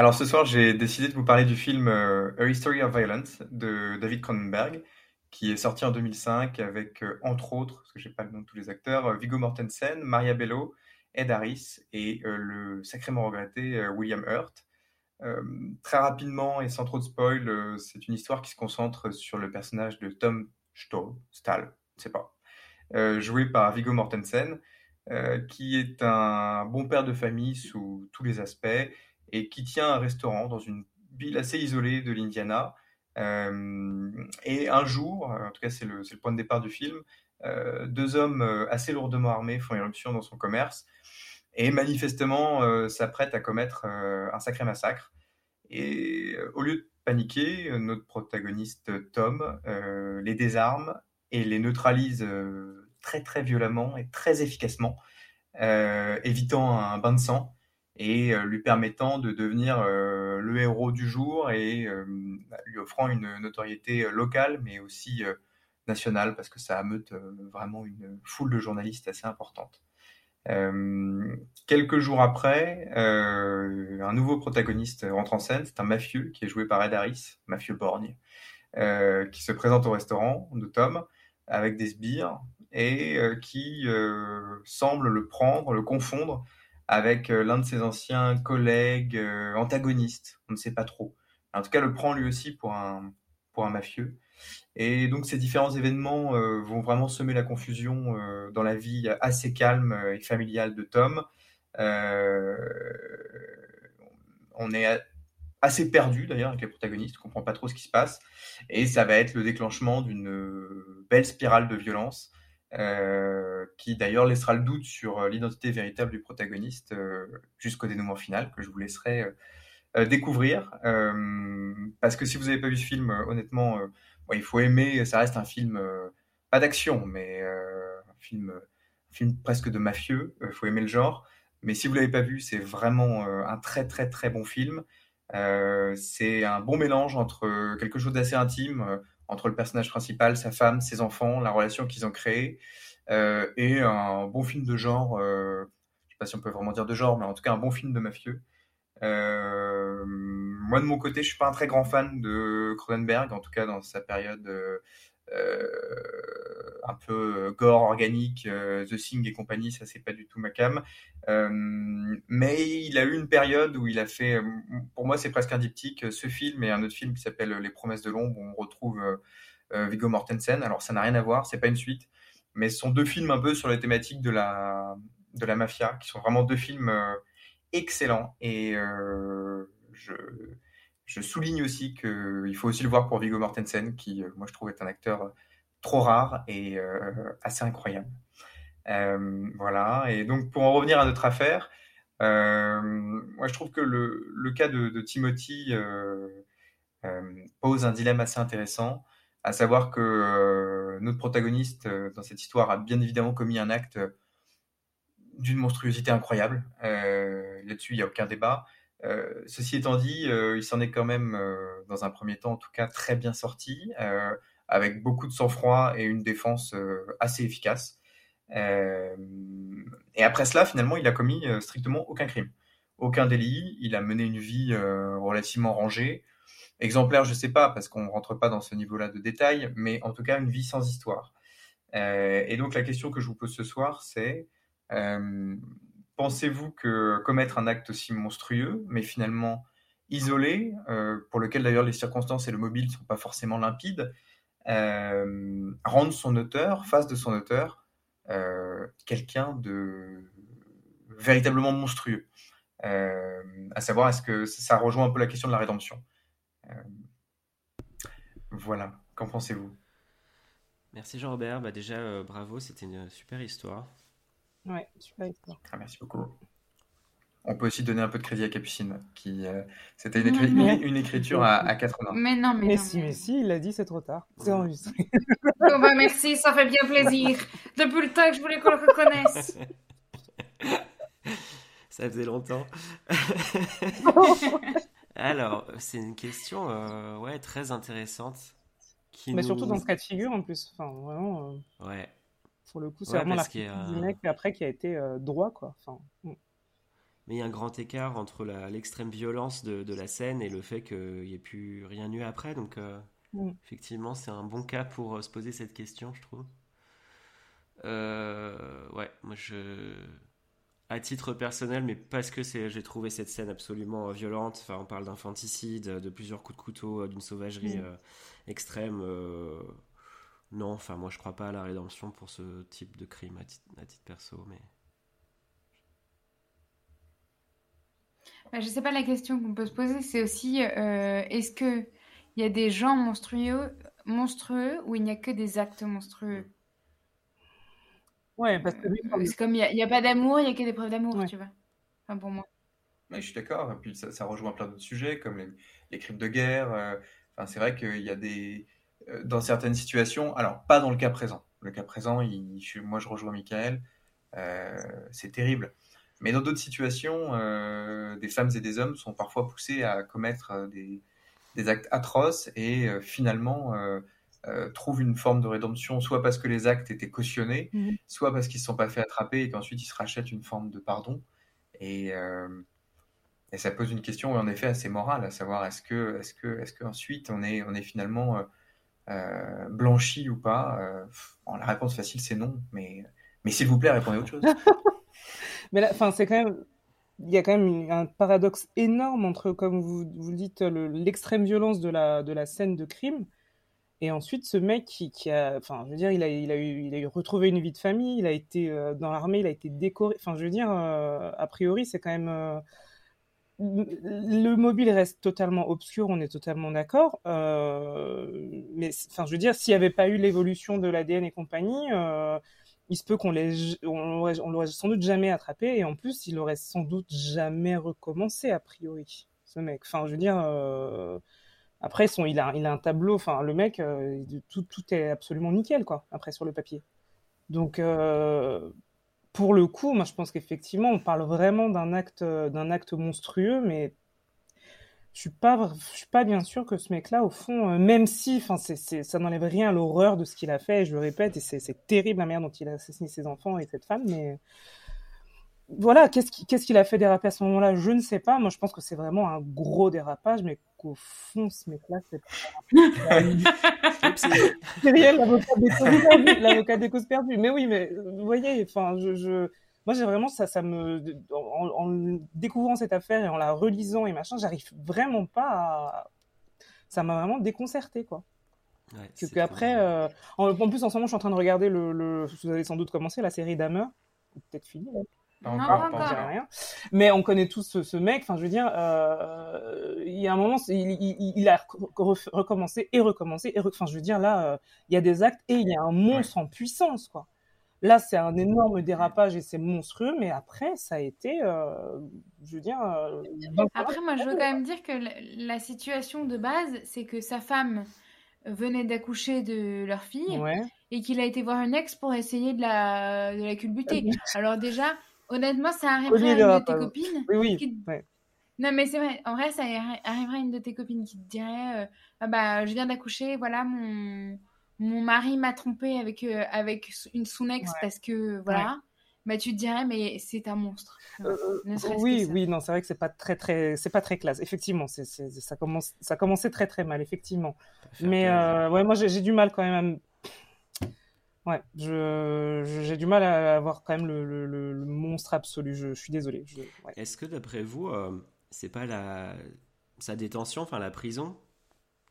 Alors ce soir, j'ai décidé de vous parler du film euh, A History of Violence de David Cronenberg, qui est sorti en 2005 avec, euh, entre autres, parce que j'ai pas le nom de tous les acteurs, euh, Viggo Mortensen, Maria Bello, Ed Harris et le sacrément regretté William Hurt. très rapidement et sans trop de spoil, c'est une histoire qui se concentre sur le personnage de Tom Stahl, Stahl, je sais pas, joué par Viggo Mortensen, qui est un bon père de famille sous tous les aspects et qui tient un restaurant dans une ville assez isolée de l'Indiana. Euh, et un jour, en tout cas c'est le, point de départ du film, euh, deux hommes euh, assez lourdement armés font irruption dans son commerce et manifestement s'apprêtent à commettre un sacré massacre. Et au lieu de paniquer, notre protagoniste Tom les désarme et les neutralise très très violemment et très efficacement, évitant un bain de sang et euh, lui permettant de devenir euh, le héros du jour et euh, lui offrant une notoriété locale mais aussi nationale parce que ça ameute vraiment une foule de journalistes assez importante. quelques jours après, un nouveau protagoniste rentre en scène, c'est un mafieux qui est joué par Ed Harris, mafieux borgne, qui se présente au restaurant de Tom avec des sbires et qui semble le prendre, le confondre avec euh, l'un de ses anciens collègues euh, antagonistes, on ne sait pas trop. En tout cas, le prend lui aussi pour un, pour un mafieux. Et donc ces différents événements euh, vont vraiment semer la confusion dans la vie assez calme et familiale de Tom. on est assez perdu d'ailleurs avec les protagonistes, on comprend pas trop ce qui se passe. Et ça va être le déclenchement d'une belle spirale de violence qui d'ailleurs laissera le doute sur euh, l'identité véritable du protagoniste euh, jusqu'au dénouement final, que je vous laisserai découvrir. parce que si vous n'avez pas vu ce film, honnêtement, il faut aimer, ça reste un film, pas d'action, mais un film film presque de mafieux. Il faut aimer le genre. Mais si vous l'avez pas vu, c'est vraiment un très très très bon film. c'est un bon mélange entre quelque chose d'assez intime, entre le personnage principal, sa femme, ses enfants, la relation qu'ils ont créée, et un bon film de genre. je sais pas si on peut vraiment dire de genre, mais en tout cas un bon film de mafieux. Euh, moi de mon côté, je suis pas un très grand fan de Cronenberg, en tout cas dans sa période euh, euh un peu gore organique, euh, The Thing et compagnie, ça c'est pas du tout ma cam. mais il a eu une période où il a fait, pour moi c'est presque un diptyque, ce film et un autre film qui s'appelle Les Promesses de l'ombre, où on retrouve Viggo Mortensen. Alors ça n'a rien à voir, c'est pas une suite, mais ce sont deux films un peu sur la thématique de la de la mafia, qui sont vraiment deux films excellent. Et euh, je, je, souligne aussi qu'il faut aussi le voir pour Viggo Mortensen, qui, euh, moi, je trouve est un acteur trop rare et euh, assez incroyable. voilà. Et donc, pour en revenir à notre affaire, moi, je trouve que le, cas de, de Timothy pose un dilemme assez intéressant, à savoir que notre protagoniste dans cette histoire a bien évidemment commis un acte d'une monstruosité incroyable. Euh, là-dessus, il n'y a aucun débat. Euh, ceci étant dit, euh, il s'en est quand même, dans un premier temps en tout cas, très bien sorti, avec beaucoup de sang-froid et une défense assez efficace. et après cela, finalement, il a commis strictement aucun crime, aucun délit. Il a mené une vie relativement rangée, exemplaire, je ne sais pas, parce qu'on ne rentre pas dans ce niveau-là de détail, mais en tout cas une vie sans histoire. et donc la question que je vous pose ce soir, c'est euh, pensez-vous que commettre un acte aussi monstrueux, mais finalement isolé, euh, pour lequel d'ailleurs les circonstances et le mobile ne sont pas forcément limpides, euh, rendre son auteur, face de son auteur, quelqu'un de véritablement monstrueux. à savoir, est-ce que ça rejoint un peu la question de la rédemption Voilà, qu'en pensez-vous? Merci Jean-Robert, bah déjà bravo, c'était une super histoire. Ouais, super histoire. Ah, merci beaucoup. On peut aussi donner un peu de crédit à Capucine, qui euh, c'était une, écriture à, à 80. Mais non, mais, mais non, si, mais... si, il a dit c'est trop tard. C'est enregistré. *laughs* bon bah merci, ça fait bien plaisir. Depuis le temps que je voulais qu'on le reconnaisse. *laughs* ça faisait longtemps. *laughs* Alors, c'est une question euh, ouais, très intéressante. Qui mais surtout dans ce cas de figure en plus. Enfin, vraiment. Euh... Ouais. Pour le coup, c'est vraiment la du mec après qui a été euh, droit, quoi. Enfin, mm. Mais il y a un grand écart entre l'extrême violence de, de, la scène et le fait qu'il n'y ait plus rien eu après. Donc, euh, mm. effectivement, c'est un bon cas pour euh, se poser cette question, je trouve. ouais, moi, je. À titre personnel, mais parce que j'ai trouvé cette scène absolument violente. Enfin, on parle d'infanticide, de plusieurs coups de couteau, d'une sauvagerie mm. extrême non, enfin moi je crois pas à la rédemption pour ce type de crime à titre, perso, mais. Bah, je sais pas la question qu'on peut se poser, c'est aussi euh, est-ce que il y a des gens monstrueux, monstrueux ou il n'y a que des actes monstrueux? Ouais, parce que euh, c'est comme il n'y a, pas d'amour, il n'y a que des preuves d'amour, tu vois. Enfin pour moi. je suis d'accord. Et puis ça, rejoint plein d'autres sujets comme les, crimes de guerre. Euh, enfin, c'est vrai qu'il y a des euh, dans certaines situations, alors pas dans le cas présent. Le cas présent, moi je rejoins Michael, euh, c'est terrible. Mais dans d'autres situations, euh, des femmes et des hommes sont parfois poussés à commettre des, actes atroces et finalement trouvent une forme de rédemption, soit parce que les actes étaient cautionnés, mhm. soit parce qu'ils ne se sont pas fait attraper et qu'ensuite ils se rachètent une forme de pardon. Et, et ça pose une question en effet assez morale, à savoir est-ce que, est-ce que, est-ce qu'ensuite on est, on est finalement euh, blanchi ou pas euh, La réponse facile, c'est non. Mais, mais s'il vous plaît, répondez autre chose. *laughs* mais enfin, c'est quand même. Il y a quand même un paradoxe énorme entre, comme vous, vous dites, l'extrême violence de la, de la scène de crime et ensuite, ce mec qui, a, enfin, je veux dire, il a, il a eu, il a eu retrouvé une vie de famille, il a été euh, dans l'armée, il a été décoré. Enfin, je veux dire, a priori, c'est quand même, le mobile reste totalement obscur, on est totalement d'accord. Euh, mais enfin, je veux dire, s'il n'y avait pas eu l'évolution de l'ADN et compagnie, euh, il se peut qu'on on l'aurait sans doute jamais attrapé et en plus, il aurait sans doute jamais recommencé a priori, ce mec. Enfin, je veux dire, euh, après, son, il a, il a un tableau. Enfin, le mec, tout, tout est absolument nickel, quoi. Après, sur le papier. Donc pour le coup, moi, je pense qu'effectivement, on parle vraiment d'un acte, monstrueux, mais je suis pas, suis pas bien sûr que ce mec-là, au fond, euh, même si, enfin, ça n'enlève rien à l'horreur de ce qu'il a fait. Je le répète, et c'est, terrible la manière dont il a assassiné ses enfants et cette femme, mais voilà, qu'est-ce, qu'est-ce qu'il a fait déraper à ce moment-là? Je ne sais pas. Moi, je pense que c'est vraiment un gros dérapage, mais qu'au fond, ce mec-là, c'est c'est réel, l'avocat des causes perdues. Mais oui, mais vous voyez, enfin, je moi j'ai vraiment ça ça me en, découvrant cette affaire et en la relisant et machin j'arrive vraiment pas à ça m'a vraiment déconcerté quoi. Ouais, que, après euh, en, plus en ce moment je suis en train de regarder le, vous avez sans doute commencé la série Damer peut-être fini non, encore, rien. Mais on connaît tous ce, mec. Enfin, je veux dire, euh, il y a un moment, il, il, a recommencé et recommencé. Et Enfin, je veux dire, là, euh, il y a des actes et il y a un monstre en puissance, quoi. Là, c'est un énorme dérapage et c'est monstrueux, mais après, ça a été, euh, je veux dire. Euh, après, moi, je veux quand même dire que la, situation de base, c'est que sa femme venait d'accoucher de leur fille et qu'il a été voir un ex pour essayer de la, de la culbuter. Alors, déjà, honnêtement, ça arriverait à une de tes copines. Oui, oui. Non, mais c'est vrai, en vrai, ça arriverait à une de tes copines qui te dirait euh, Ah bah, je viens d'accoucher, voilà mon mon mari m'a trompé avec, euh, avec une, son ex parce que voilà. Bah, tu te dirais, mais c'est un monstre. Euh, oui, oui, non, c'est vrai que c'est pas très, très, c'est pas très classe. Effectivement, c'est, ça commence, ça commençait très, très mal, effectivement. Mais euh, ouais, moi, j'ai, du mal quand même. Ouais, je, j'ai du mal à avoir quand même le, le, monstre absolu. Je, suis désolé. Est-ce que d'après vous, c'est pas la sa détention, enfin la prison,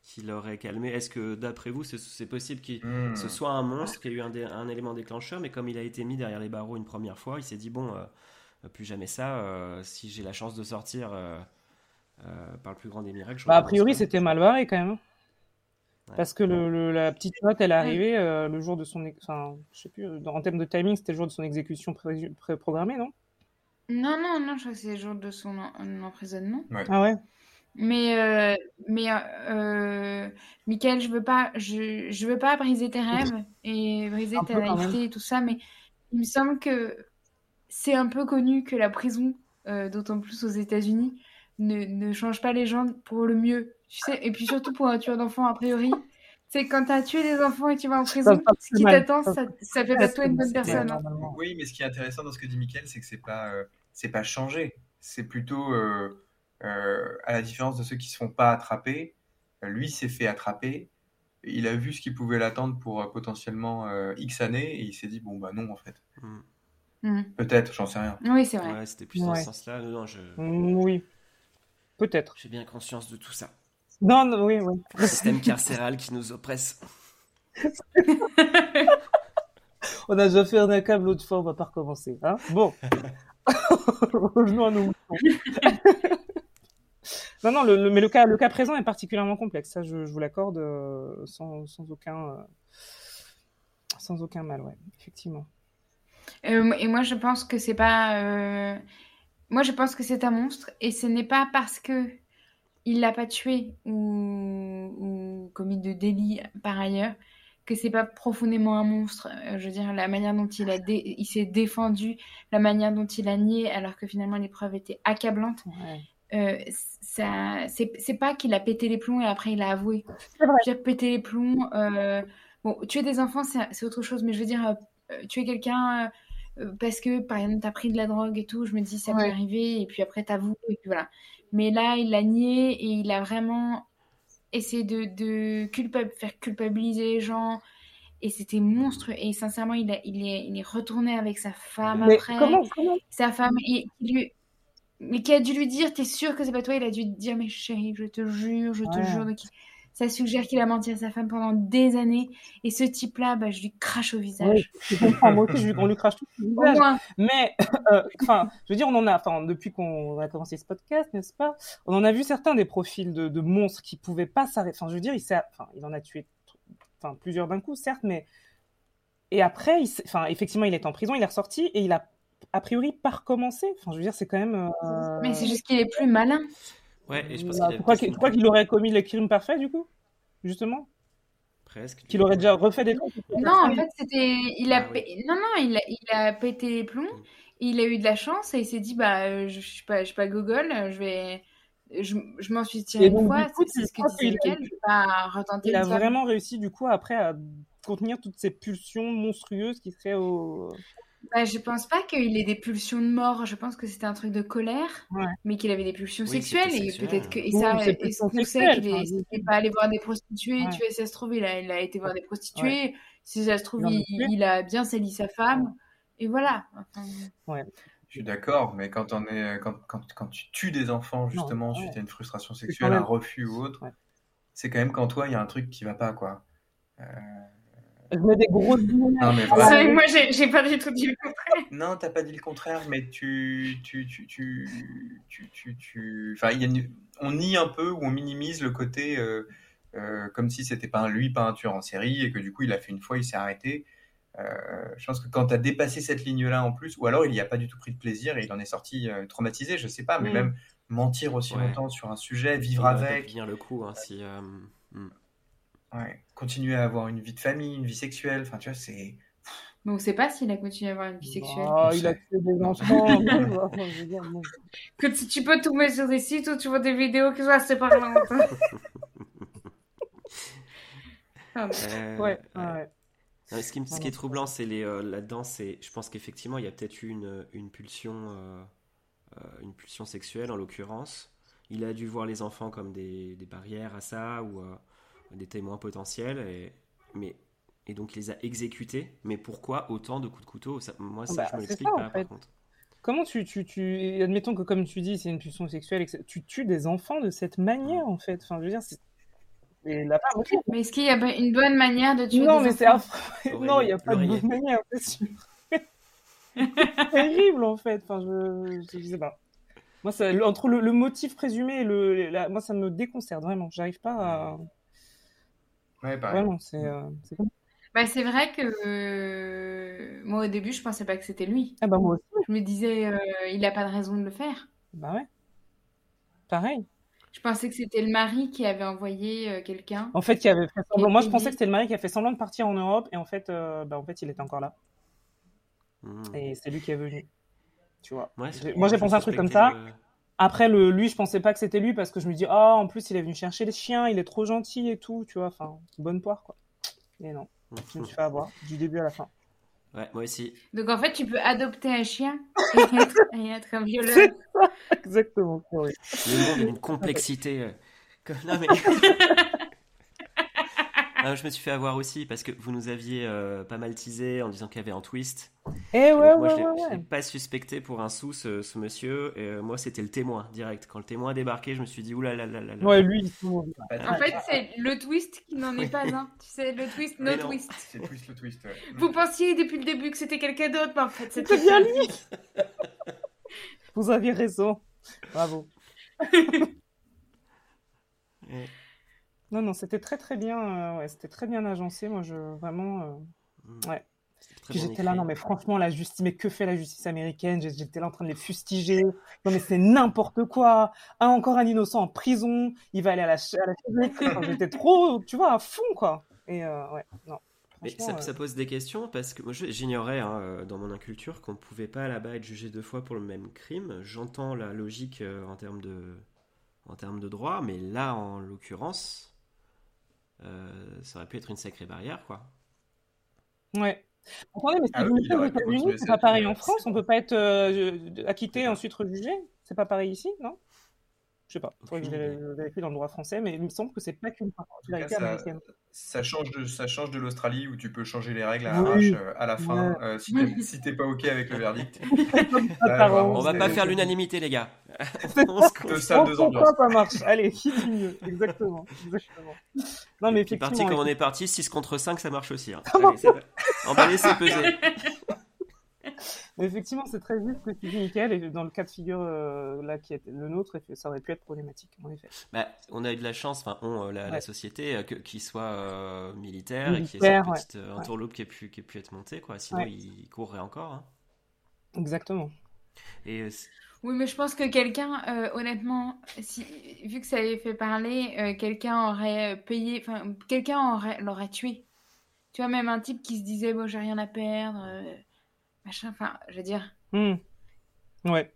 qui l'aurait calmé? Est-ce que d'après vous, c'est possible que hmm. ce soit un monstre qui a eu un, élément déclencheur, mais comme il a été mis derrière les barreaux une première fois, il s'est dit bon, euh, plus jamais ça. Euh, si j'ai la chance de sortir euh, par le plus grand des miracles. Bah, a priori, c'était mal barré quand même. Parce que le, la petite note, elle est arrivée le jour de son. Enfin, je sais plus, en termes de timing, c'était le jour de son exécution pré-programmée, non? Non, non, non, je crois que c'est le jour de son emprisonnement. Ah ouais? Mais, euh, mais euh, Michael, je veux pas, je, je veux pas briser tes rêves et briser ta naïveté et tout ça, mais il me semble que c'est un peu connu que la prison, euh, d'autant plus aux États-Unis, ne, ne, change pas les gens pour le mieux. Tu sais, et puis surtout pour un tueur d'enfants, a priori, c'est quand tu as tué des enfants et tu vas en prison, ce qui t'attend, ça, ça, fait pas toi une bonne personne. Hein. Oui, mais ce qui est intéressant dans ce que dit Michael, c'est que c'est pas, euh, c'est pas changé. C'est plutôt euh, à la différence de ceux qui ne se font pas attraper, euh, lui s'est fait attraper. Il a vu ce qui pouvait l'attendre pour euh, potentiellement X années et il s'est dit bon bah non en fait. Hmm. Hmm. Peut-être, j'en sais rien. Oui, c'est vrai. Ouais, C'était plus dans ce sens-là. Non, je... Hmm, oui, peut-être. J'ai bien conscience de tout ça. Non, non oui, oui. Le système carcéral qui nous oppresse. *laughs* on a déjà fait un câble l'autre fois, on va pas recommencer. Hein bon. *laughs* Revenons à nous. *laughs* Non, non, le, mais le cas, le cas présent est particulièrement complexe. Ça, je, vous l'accorde euh, sans, sans, aucun, euh, sans aucun mal, ouais, effectivement. Euh, et moi, je pense que c'est pas. Moi, je pense que c'est un monstre, et ce n'est pas parce que il l'a pas tué ou, ou, commis de délit par ailleurs que c'est pas profondément un monstre. je veux dire, la manière dont il a il s'est défendu, la manière dont il a nié, alors que finalement les preuves étaient accablantes. Ouais. Euh, ça, c'est pas qu'il a pété les plombs et après il a avoué. J'ai pété les plombs. Euh, bon, tuer des enfants, c'est autre chose, mais je veux dire, euh, tuer quelqu'un parce que, par exemple, t'as pris de la drogue et tout, je me dis, ça peut arriver, et puis après t'avoues, et puis voilà. Mais là, il l'a nié et il a vraiment essayé de, de faire culpabiliser les gens. Et c'était monstrueux. Et sincèrement, il, a, il, est, il est retourné avec sa femme après. Comment, comment? Sa femme, il lui, mais qui a dû lui dire T'es sûr que c'est pas toi? Il a dû dire Mais chérie, je te jure, je te jure. Ça suggère qu'il a menti à sa femme pendant des années. Et ce type-là, bah, je lui crache au visage. je comprends. Moi aussi, on lui crache tout au visage. Mais, euh, je veux dire, on en a, enfin, depuis qu'on a commencé ce podcast, n'est-ce pas On en a vu certains des profils de, de monstres qui pouvaient pas s'arrêter. Enfin, je veux dire, il, il en a tué plusieurs d'un coup, certes, mais. Et après, il enfin, effectivement, il est en prison, il est ressorti et il a a priori pas recommencer. Enfin, je veux dire, c'est quand même. Euh, mais c'est juste qu'il est plus malin. Ouais, et je pense bah, qu'il Pourquoi qu'il aurait commis le crime parfait, du coup Justement? Presque. Qu'il aurait déjà refait des trucs? Non, en fait, c'était. Il a... Ah oui. Non, non, il a... il a pété les plombs. Il a eu de la chance et il s'est dit bah, euh, je, je suis pas, je suis pas Gogol, euh, je vais. Je, je m'en suis tiré une fois, c'est ce que disait Mickaël, je vais pas retenter Il a vraiment réussi, du coup, après, à contenir toutes ces pulsions monstrueuses qui seraient au. Bah, je pense pas qu'il ait des pulsions de mort. Je pense que c'était un truc de colère, Ouais. mais qu'il avait des pulsions Oui, sexuelles. Et sexuel. peut-être que et Oui, ça, c'est et sait sexuelles, qu'il enfin, est, je- il est pas allé voir des prostituées. Ouais. Tu vois, ça se trouve, il a, il a été voir des prostituées. Si ça se trouve, Il a il, bien sali sa femme. Et voilà. Enfin, Je suis d'accord, mais quand, on est, quand, quand, quand tu tues des enfants, justement, ouais. suite à une frustration sexuelle, même- un refus ou autre, Ouais. c'est quand même quand toi, il y a un truc qui va pas, quoi. Euh, Je mets des grosses. Non, mais Vous voilà. savez, moi, j'ai pas du tout dit le contraire. Non, t'as pas dit le contraire, mais tu, tu, tu, tu, tu, tu, tu- enfin, y a une- on nie un peu ou on minimise le côté euh, euh, comme si c'était pas un- lui, pas un tueur en série, et que du coup il a fait une fois, il s'est arrêté. Euh, je pense que quand tu as dépassé cette ligne-là en plus, ou alors il n'y a pas du tout pris de plaisir et il en est sorti euh, traumatisé, je sais pas, mais Mm. même mentir aussi Ouais. longtemps sur un sujet, vivre avec, tenir le coup hein, si. euh, hmm. ouais, continuer à avoir une vie de famille, une vie sexuelle, enfin tu vois, c'est. Mais on sait pas s'il a continué à avoir une vie sexuelle. On il a tué des enfants. *laughs* Que tu, tu peux tomber sur des sites où tu vois des vidéos qui sont assez parlantes. *laughs* Pardon. Euh, Ouais, ouais. ouais. Non, ce, qui, me- ce qui est troublant, c'est les euh, là-dedans, c'est, je pense qu'effectivement, il y a peut-être eu une, une pulsion, euh, euh, une pulsion sexuelle en l'occurrence. Il a dû voir les enfants comme des, des barrières à ça ou euh, des témoins potentiels, et, mais et donc il les a exécutés. Mais pourquoi autant de coups de couteau? Ça- Moi, ça, Bah, je me l'explique en pas. fait. Par contre. Comment tu, tu, tu. Admettons que, comme tu dis, c'est une pulsion sexuelle, et que c'est- tu tues des enfants de cette manière, en fait. Enfin, je veux dire, c'est. Mais est-ce qu'il y a une bonne manière de tuer Non, des mais c'est affreux. Non, il n'y a pas de bonne manière, c'est sûr. c'est *laughs* terrible, en fait. Enfin, je, je, je sais pas. Moi, ça, entre le, le motif présumé et le. la- moi, ça me déconcerte, vraiment. J'arrive pas à. Ouais, pareil. Vraiment, c'est. euh, c'est comme- Bah, c'est vrai que euh, moi, au début, je pensais pas que c'était lui. Ah, bah, moi aussi. Je me disais, euh, il a pas de raison de le faire. Bah, ouais. Pareil. Je pensais que c'était le mari qui avait envoyé euh, quelqu'un. En fait, qui avait fait semblant. Moi, je pensais que c'était le mari qui a fait semblant de partir en Europe, et en fait, euh, bah, en fait, il était encore là. Hmm. Et c'est lui qui est venu. Tu vois. Ouais, c'est- J'ai- Moi, j'ai pensé un truc comme ça. le- Après, le, lui, je pensais pas que c'était lui parce que je me dis, ah, en plus, il est venu chercher les chiens, il est trop gentil et tout, tu vois. Enfin, bonne poire, quoi. Mais non, je me suis fait avoir du début à la fin. Ouais, moi aussi. Donc, en fait, tu peux adopter un chien et *laughs* être, et être un violeur. Ça, exactement. c'est horrible. Le monde d'une complexité. euh, que- Non, mais. *laughs* Ah, je me suis fait avoir aussi parce que vous nous aviez euh, pas mal teasé en disant qu'il y avait un twist. Eh Et ouais, donc, moi, ouais, je l'ai- ouais, ouais. pas suspecté pour un sou, ce, ce monsieur. Et, euh, moi, c'était le témoin, direct. Quand le témoin a débarqué, je me suis dit, oulala. Là, là, là, Ouais, lui, il se mauvais. En fait, c'est le twist qui n'en est pas un. Tu sais, le twist, no twist. C'est plus le twist. ouais. Vous pensiez depuis le début que c'était quelqu'un d'autre, mais en fait, c'était C'est bien lui. Vous aviez raison. Bravo. *laughs* Non, non, c'était très très bien. euh, ouais, c'était très bien agencé. Moi, je vraiment. euh, Mm. Ouais. Puis j'étais là, non mais franchement, la justice, mais que fait la justice américaine? J'étais là en train de les fustiger. Non mais c'est n'importe quoi. Ah, encore un innocent en prison. Il va aller à la, ch- à la chirurgie. *laughs* Enfin, J'étais trop, tu vois, à fond quoi. Et euh, ouais, non. Mais ça, ça pose des questions parce que moi j'ignorais hein, dans mon inculture qu'on ne pouvait pas là-bas être jugé deux fois pour le même crime. J'entends la logique en termes de en termes de droit, mais là en l'occurrence, ça aurait pu être une sacrée barrière quoi. Ouais. Attendez, mais c'est Ah oui, c'est pas pareil en euh, France. On peut pas être euh, acquitté et ensuite rejugé. C'est pas pareil ici, non? Je sais pas. Faudrait que je vérifie dans le droit français, mais il me semble que c'est pas qu'une particularité ça- américaine. Ça change de, ça change de l'Australie où tu peux changer les règles à l'arrache euh, à la fin Ouais. euh, si t'es si pas ok avec le verdict. Là, *laughs* par vraiment. On va pas faire l'unanimité les gars. *laughs* *laughs* On se Deux salles, deux Pourquoi ambiances. ça marche Allez, qui dit mieux Exactement. exactement. Non, mais parti comme on est parti, 6 contre 5 ça marche aussi. Hein. Allez, Emballé c'est pesé. Mais effectivement, c'est très juste ce que tu dis, Michael, et dans le cas de figure euh, là qui est le nôtre, ça aurait pu être problématique, en effet. Bah, on a eu de la chance, enfin, on, euh, la, société, euh, qu'il soit euh, militaire, et qu'il y ait cette ouais. petite Ouais. entourloupe qui ait pu, qui pu être montée, quoi. Sinon, Ouais. il courrait encore. hein. Exactement. Et euh, Oui, mais je pense que quelqu'un, euh, honnêtement, si, vu que ça avait fait parler, euh, quelqu'un aurait payé, enfin, quelqu'un aurait, l'aurait tué. Tu vois, même un type qui se disait, bon, j'ai rien à perdre, euh, machin, enfin, je veux dire, Hmm. Ouais.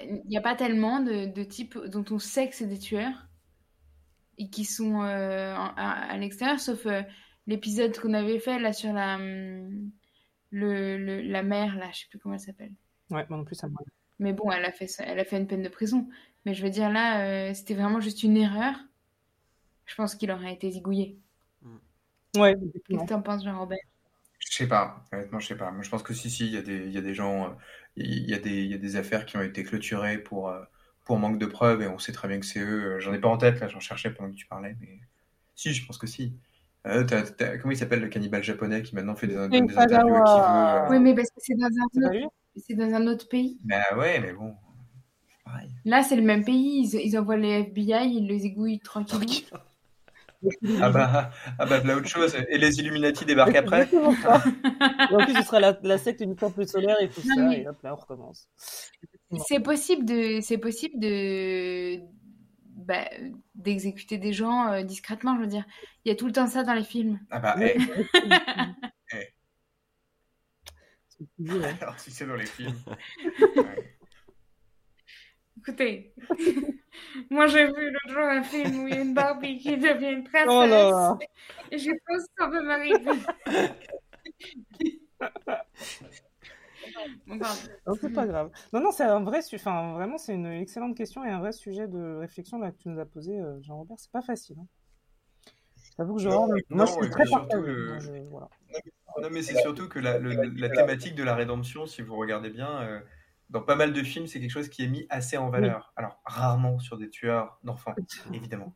il n'y a pas tellement de, de types dont on sait que c'est des tueurs et qui sont euh, en- à, à l'extérieur, sauf euh, l'épisode qu'on avait fait là sur la, hum, le, le- la mère, là, je sais plus comment elle s'appelle. Ouais, moi non plus, ça me. Mais bon, elle a fait, elle a fait une peine de prison. Mais je veux dire, là, euh, c'était vraiment juste une erreur. Je pense qu'il aurait été zigouillé. Ouais, Qu'est-ce que t'en penses, Jean-Robert? Je sais pas, honnêtement, je sais pas. Moi, je pense que si, si, il y a des, il y a des gens, euh, il y a des, il y a des affaires qui ont été clôturées pour, euh, pour manque de preuves et on sait très bien que c'est eux. Euh, J'en ai pas en tête, là, j'en cherchais pendant que tu parlais, mais si, je pense que si. Euh, comment il s'appelle le cannibale japonais qui maintenant fait des, des interviews à qui veut euh, Oui, mais parce que c'est dans, dans un autre pays. Bah ouais, mais bon, c'est pareil. Là, c'est le même pays. Ils, ils envoient les FBI, ils les zigouillent tranquillement. Ah bah, ah bah, de la autre chose. Et les Illuminati débarquent après *laughs* en plus, ce sera la, la secte du temple solaire et tout Non, ça, mais- et hop là, on recommence. C'est possible de, c'est possible de, bah, d'exécuter des gens euh, discrètement. Je veux dire, il y a tout le temps ça dans les films. Ah bah, Oui. *laughs* eh, C'est toujours, hein. *laughs* alors si c'est dans les films. Ouais. Écoutez, *laughs* moi j'ai vu l'autre jour un film où il y a une Barbie qui devient une princesse. Oh là là. Et je pense que ça peut m'arriver. *laughs* Non, c'est pas grave. Non, non, c'est un vrai sujet. Enfin, vraiment, c'est une excellente question et un vrai sujet de réflexion là, que tu nous as posé, euh, Jean-Robert. C'est pas facile. Hein. J'avoue que je Non, non, Moi, je et suis très euh, Moi, je- voilà. Non, mais c'est surtout que la, le- la thématique de la rédemption, si vous regardez bien, euh, dans pas mal de films, c'est quelque chose qui est mis assez en valeur. Alors, rarement sur des tueurs d'enfants, évidemment.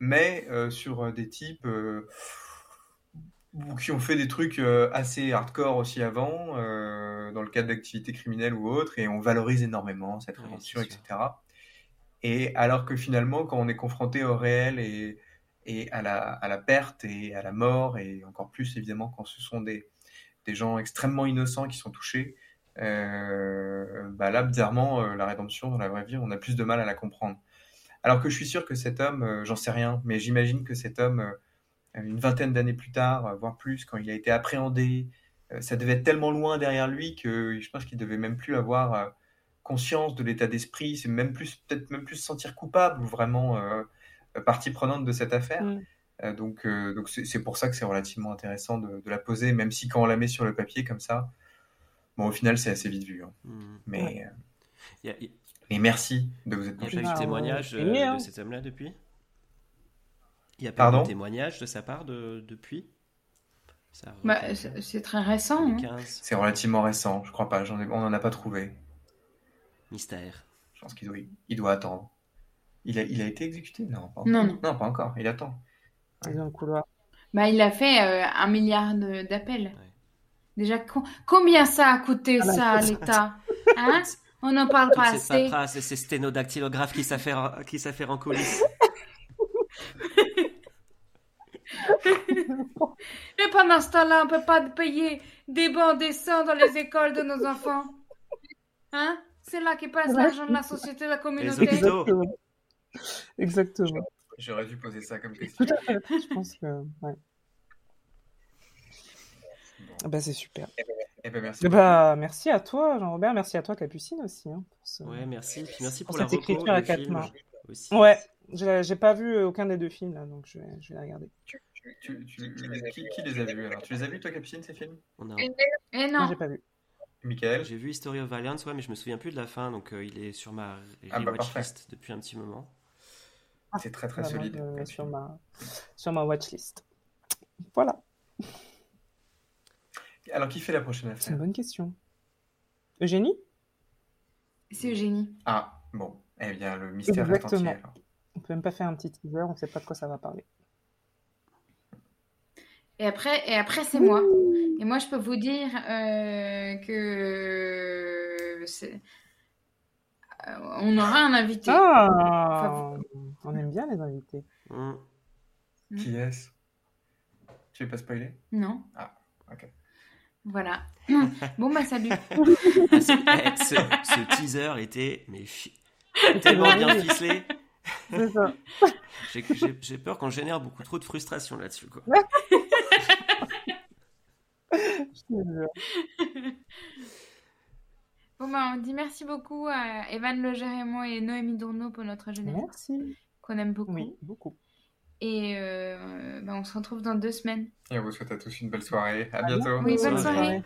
Mais euh, sur euh, des types euh, qui ont fait des trucs euh, assez hardcore aussi avant, dans le cadre d'activités criminelles ou autres, et on valorise énormément cette c'est sûr. etc. Et alors que finalement, quand on est confronté au réel et, et à, la, à la perte et à la mort, et encore plus évidemment quand ce sont des, des gens extrêmement innocents qui sont touchés, euh, bah là, bizarrement, euh, la rédemption dans la vraie vie, on a plus de mal à la comprendre. Alors que je suis sûr que cet homme, euh, j'en sais rien, mais j'imagine que cet homme, une vingtaine d'années plus tard, voire plus, quand il a été appréhendé, ça devait être tellement loin derrière lui que je pense qu'il devait même plus avoir conscience de l'état d'esprit, c'est même plus peut-être même plus se sentir coupable ou vraiment partie prenante de cette affaire. Mm. Donc donc c'est c'est pour ça que c'est relativement intéressant de, de la poser, même si quand on la met sur le papier comme ça, bon au final c'est assez vite vu. hein. Hmm. Mais Ouais. euh, Il y a, il mais merci de vous être y a penché pas eu de ouais. témoignage euh, Aimé, hein. de cet homme-là depuis? Il n'y a pas Pardon eu de témoignage de sa part de, depuis? Ça Bah, c'est très récent. hein. 2015. C'est relativement récent, je crois pas. J'en ai, on n'en a pas trouvé. Mystère. Je pense qu'il doit, il doit attendre. Il a, il a été exécuté? Non, pas encore. Non, non. Non, pas encore. Il attend. Il est dans le couloir. Bah, il a fait euh, un milliard de- d'appels. Ouais. Déjà, co- combien ça a coûté Ah, la ça à l'État? Hein? On n'en parle pas assez. et ces sténodactylographes qui s'affairent qui en coulisses. *laughs* Et pendant ce temps-là, on peut pas payer des bancs décents dans les écoles de nos enfants. Hein? C'est là qu'est passe l'argent de la société, de la communauté. Exactement. Exactement. J'aurais dû poser ça comme question. Tout à fait. Je pense que. Ouais. Ah bah, c'est super. Eh ben, merci. Eh bah, merci à toi, Jean-Robert. Merci à toi, Capucine aussi. hein, pour ce- Ouais, merci. Puis merci pour, Pour la cette reco, écriture à quatre mains. aussi. Ouais, j'ai j'ai pas vu aucun des deux films là, donc je vais, je vais les regarder. Tu- tu- qui, qui les a vus alors? Tu les as vus, toi, Capucine, ces films? On a- Eh Moi, non. j'ai pas vu. Michael? J'ai vu History of Violence, ouais, mais je me souviens plus de la fin, donc euh, il est sur ma Ah bah, rewatch parfait. list depuis un petit moment. C'est très très moi, solide. comme sur ma sur ma watchlist. Voilà, Alors, qui fait la prochaine c'est une affaire bonne question. Eugénie? C'est Eugénie. Ah, bon. Eh bien, le mystère Exactement. entier. alors. On peut même pas faire un petit teaser, on sait pas de quoi ça va parler. Et après, et après c'est moi. Et moi, je peux vous dire euh, que c'est- euh, on aura un invité. Ah, on aime bien les invités. Hmm. Qui est-ce? Tu veux pas spoiler? Non. Ok. Voilà. *laughs* Bon, bah, salut. Ah, ce, eh, ce- ce teaser était mais tellement bien ficelé. C'est ça. *laughs* J'ai- peur qu'on génère beaucoup trop de frustration là-dessus. quoi. Je te jure. Bon, bah, on dit merci beaucoup à Evan Le Gérémont et Noémie Dourneau pour notre générique, Merci. qu'on aime beaucoup. Oui, beaucoup. Et euh, bah, on se retrouve dans deux semaines. Et on vous souhaite à tous une belle soirée. À bientôt. Oui, bonne soirée.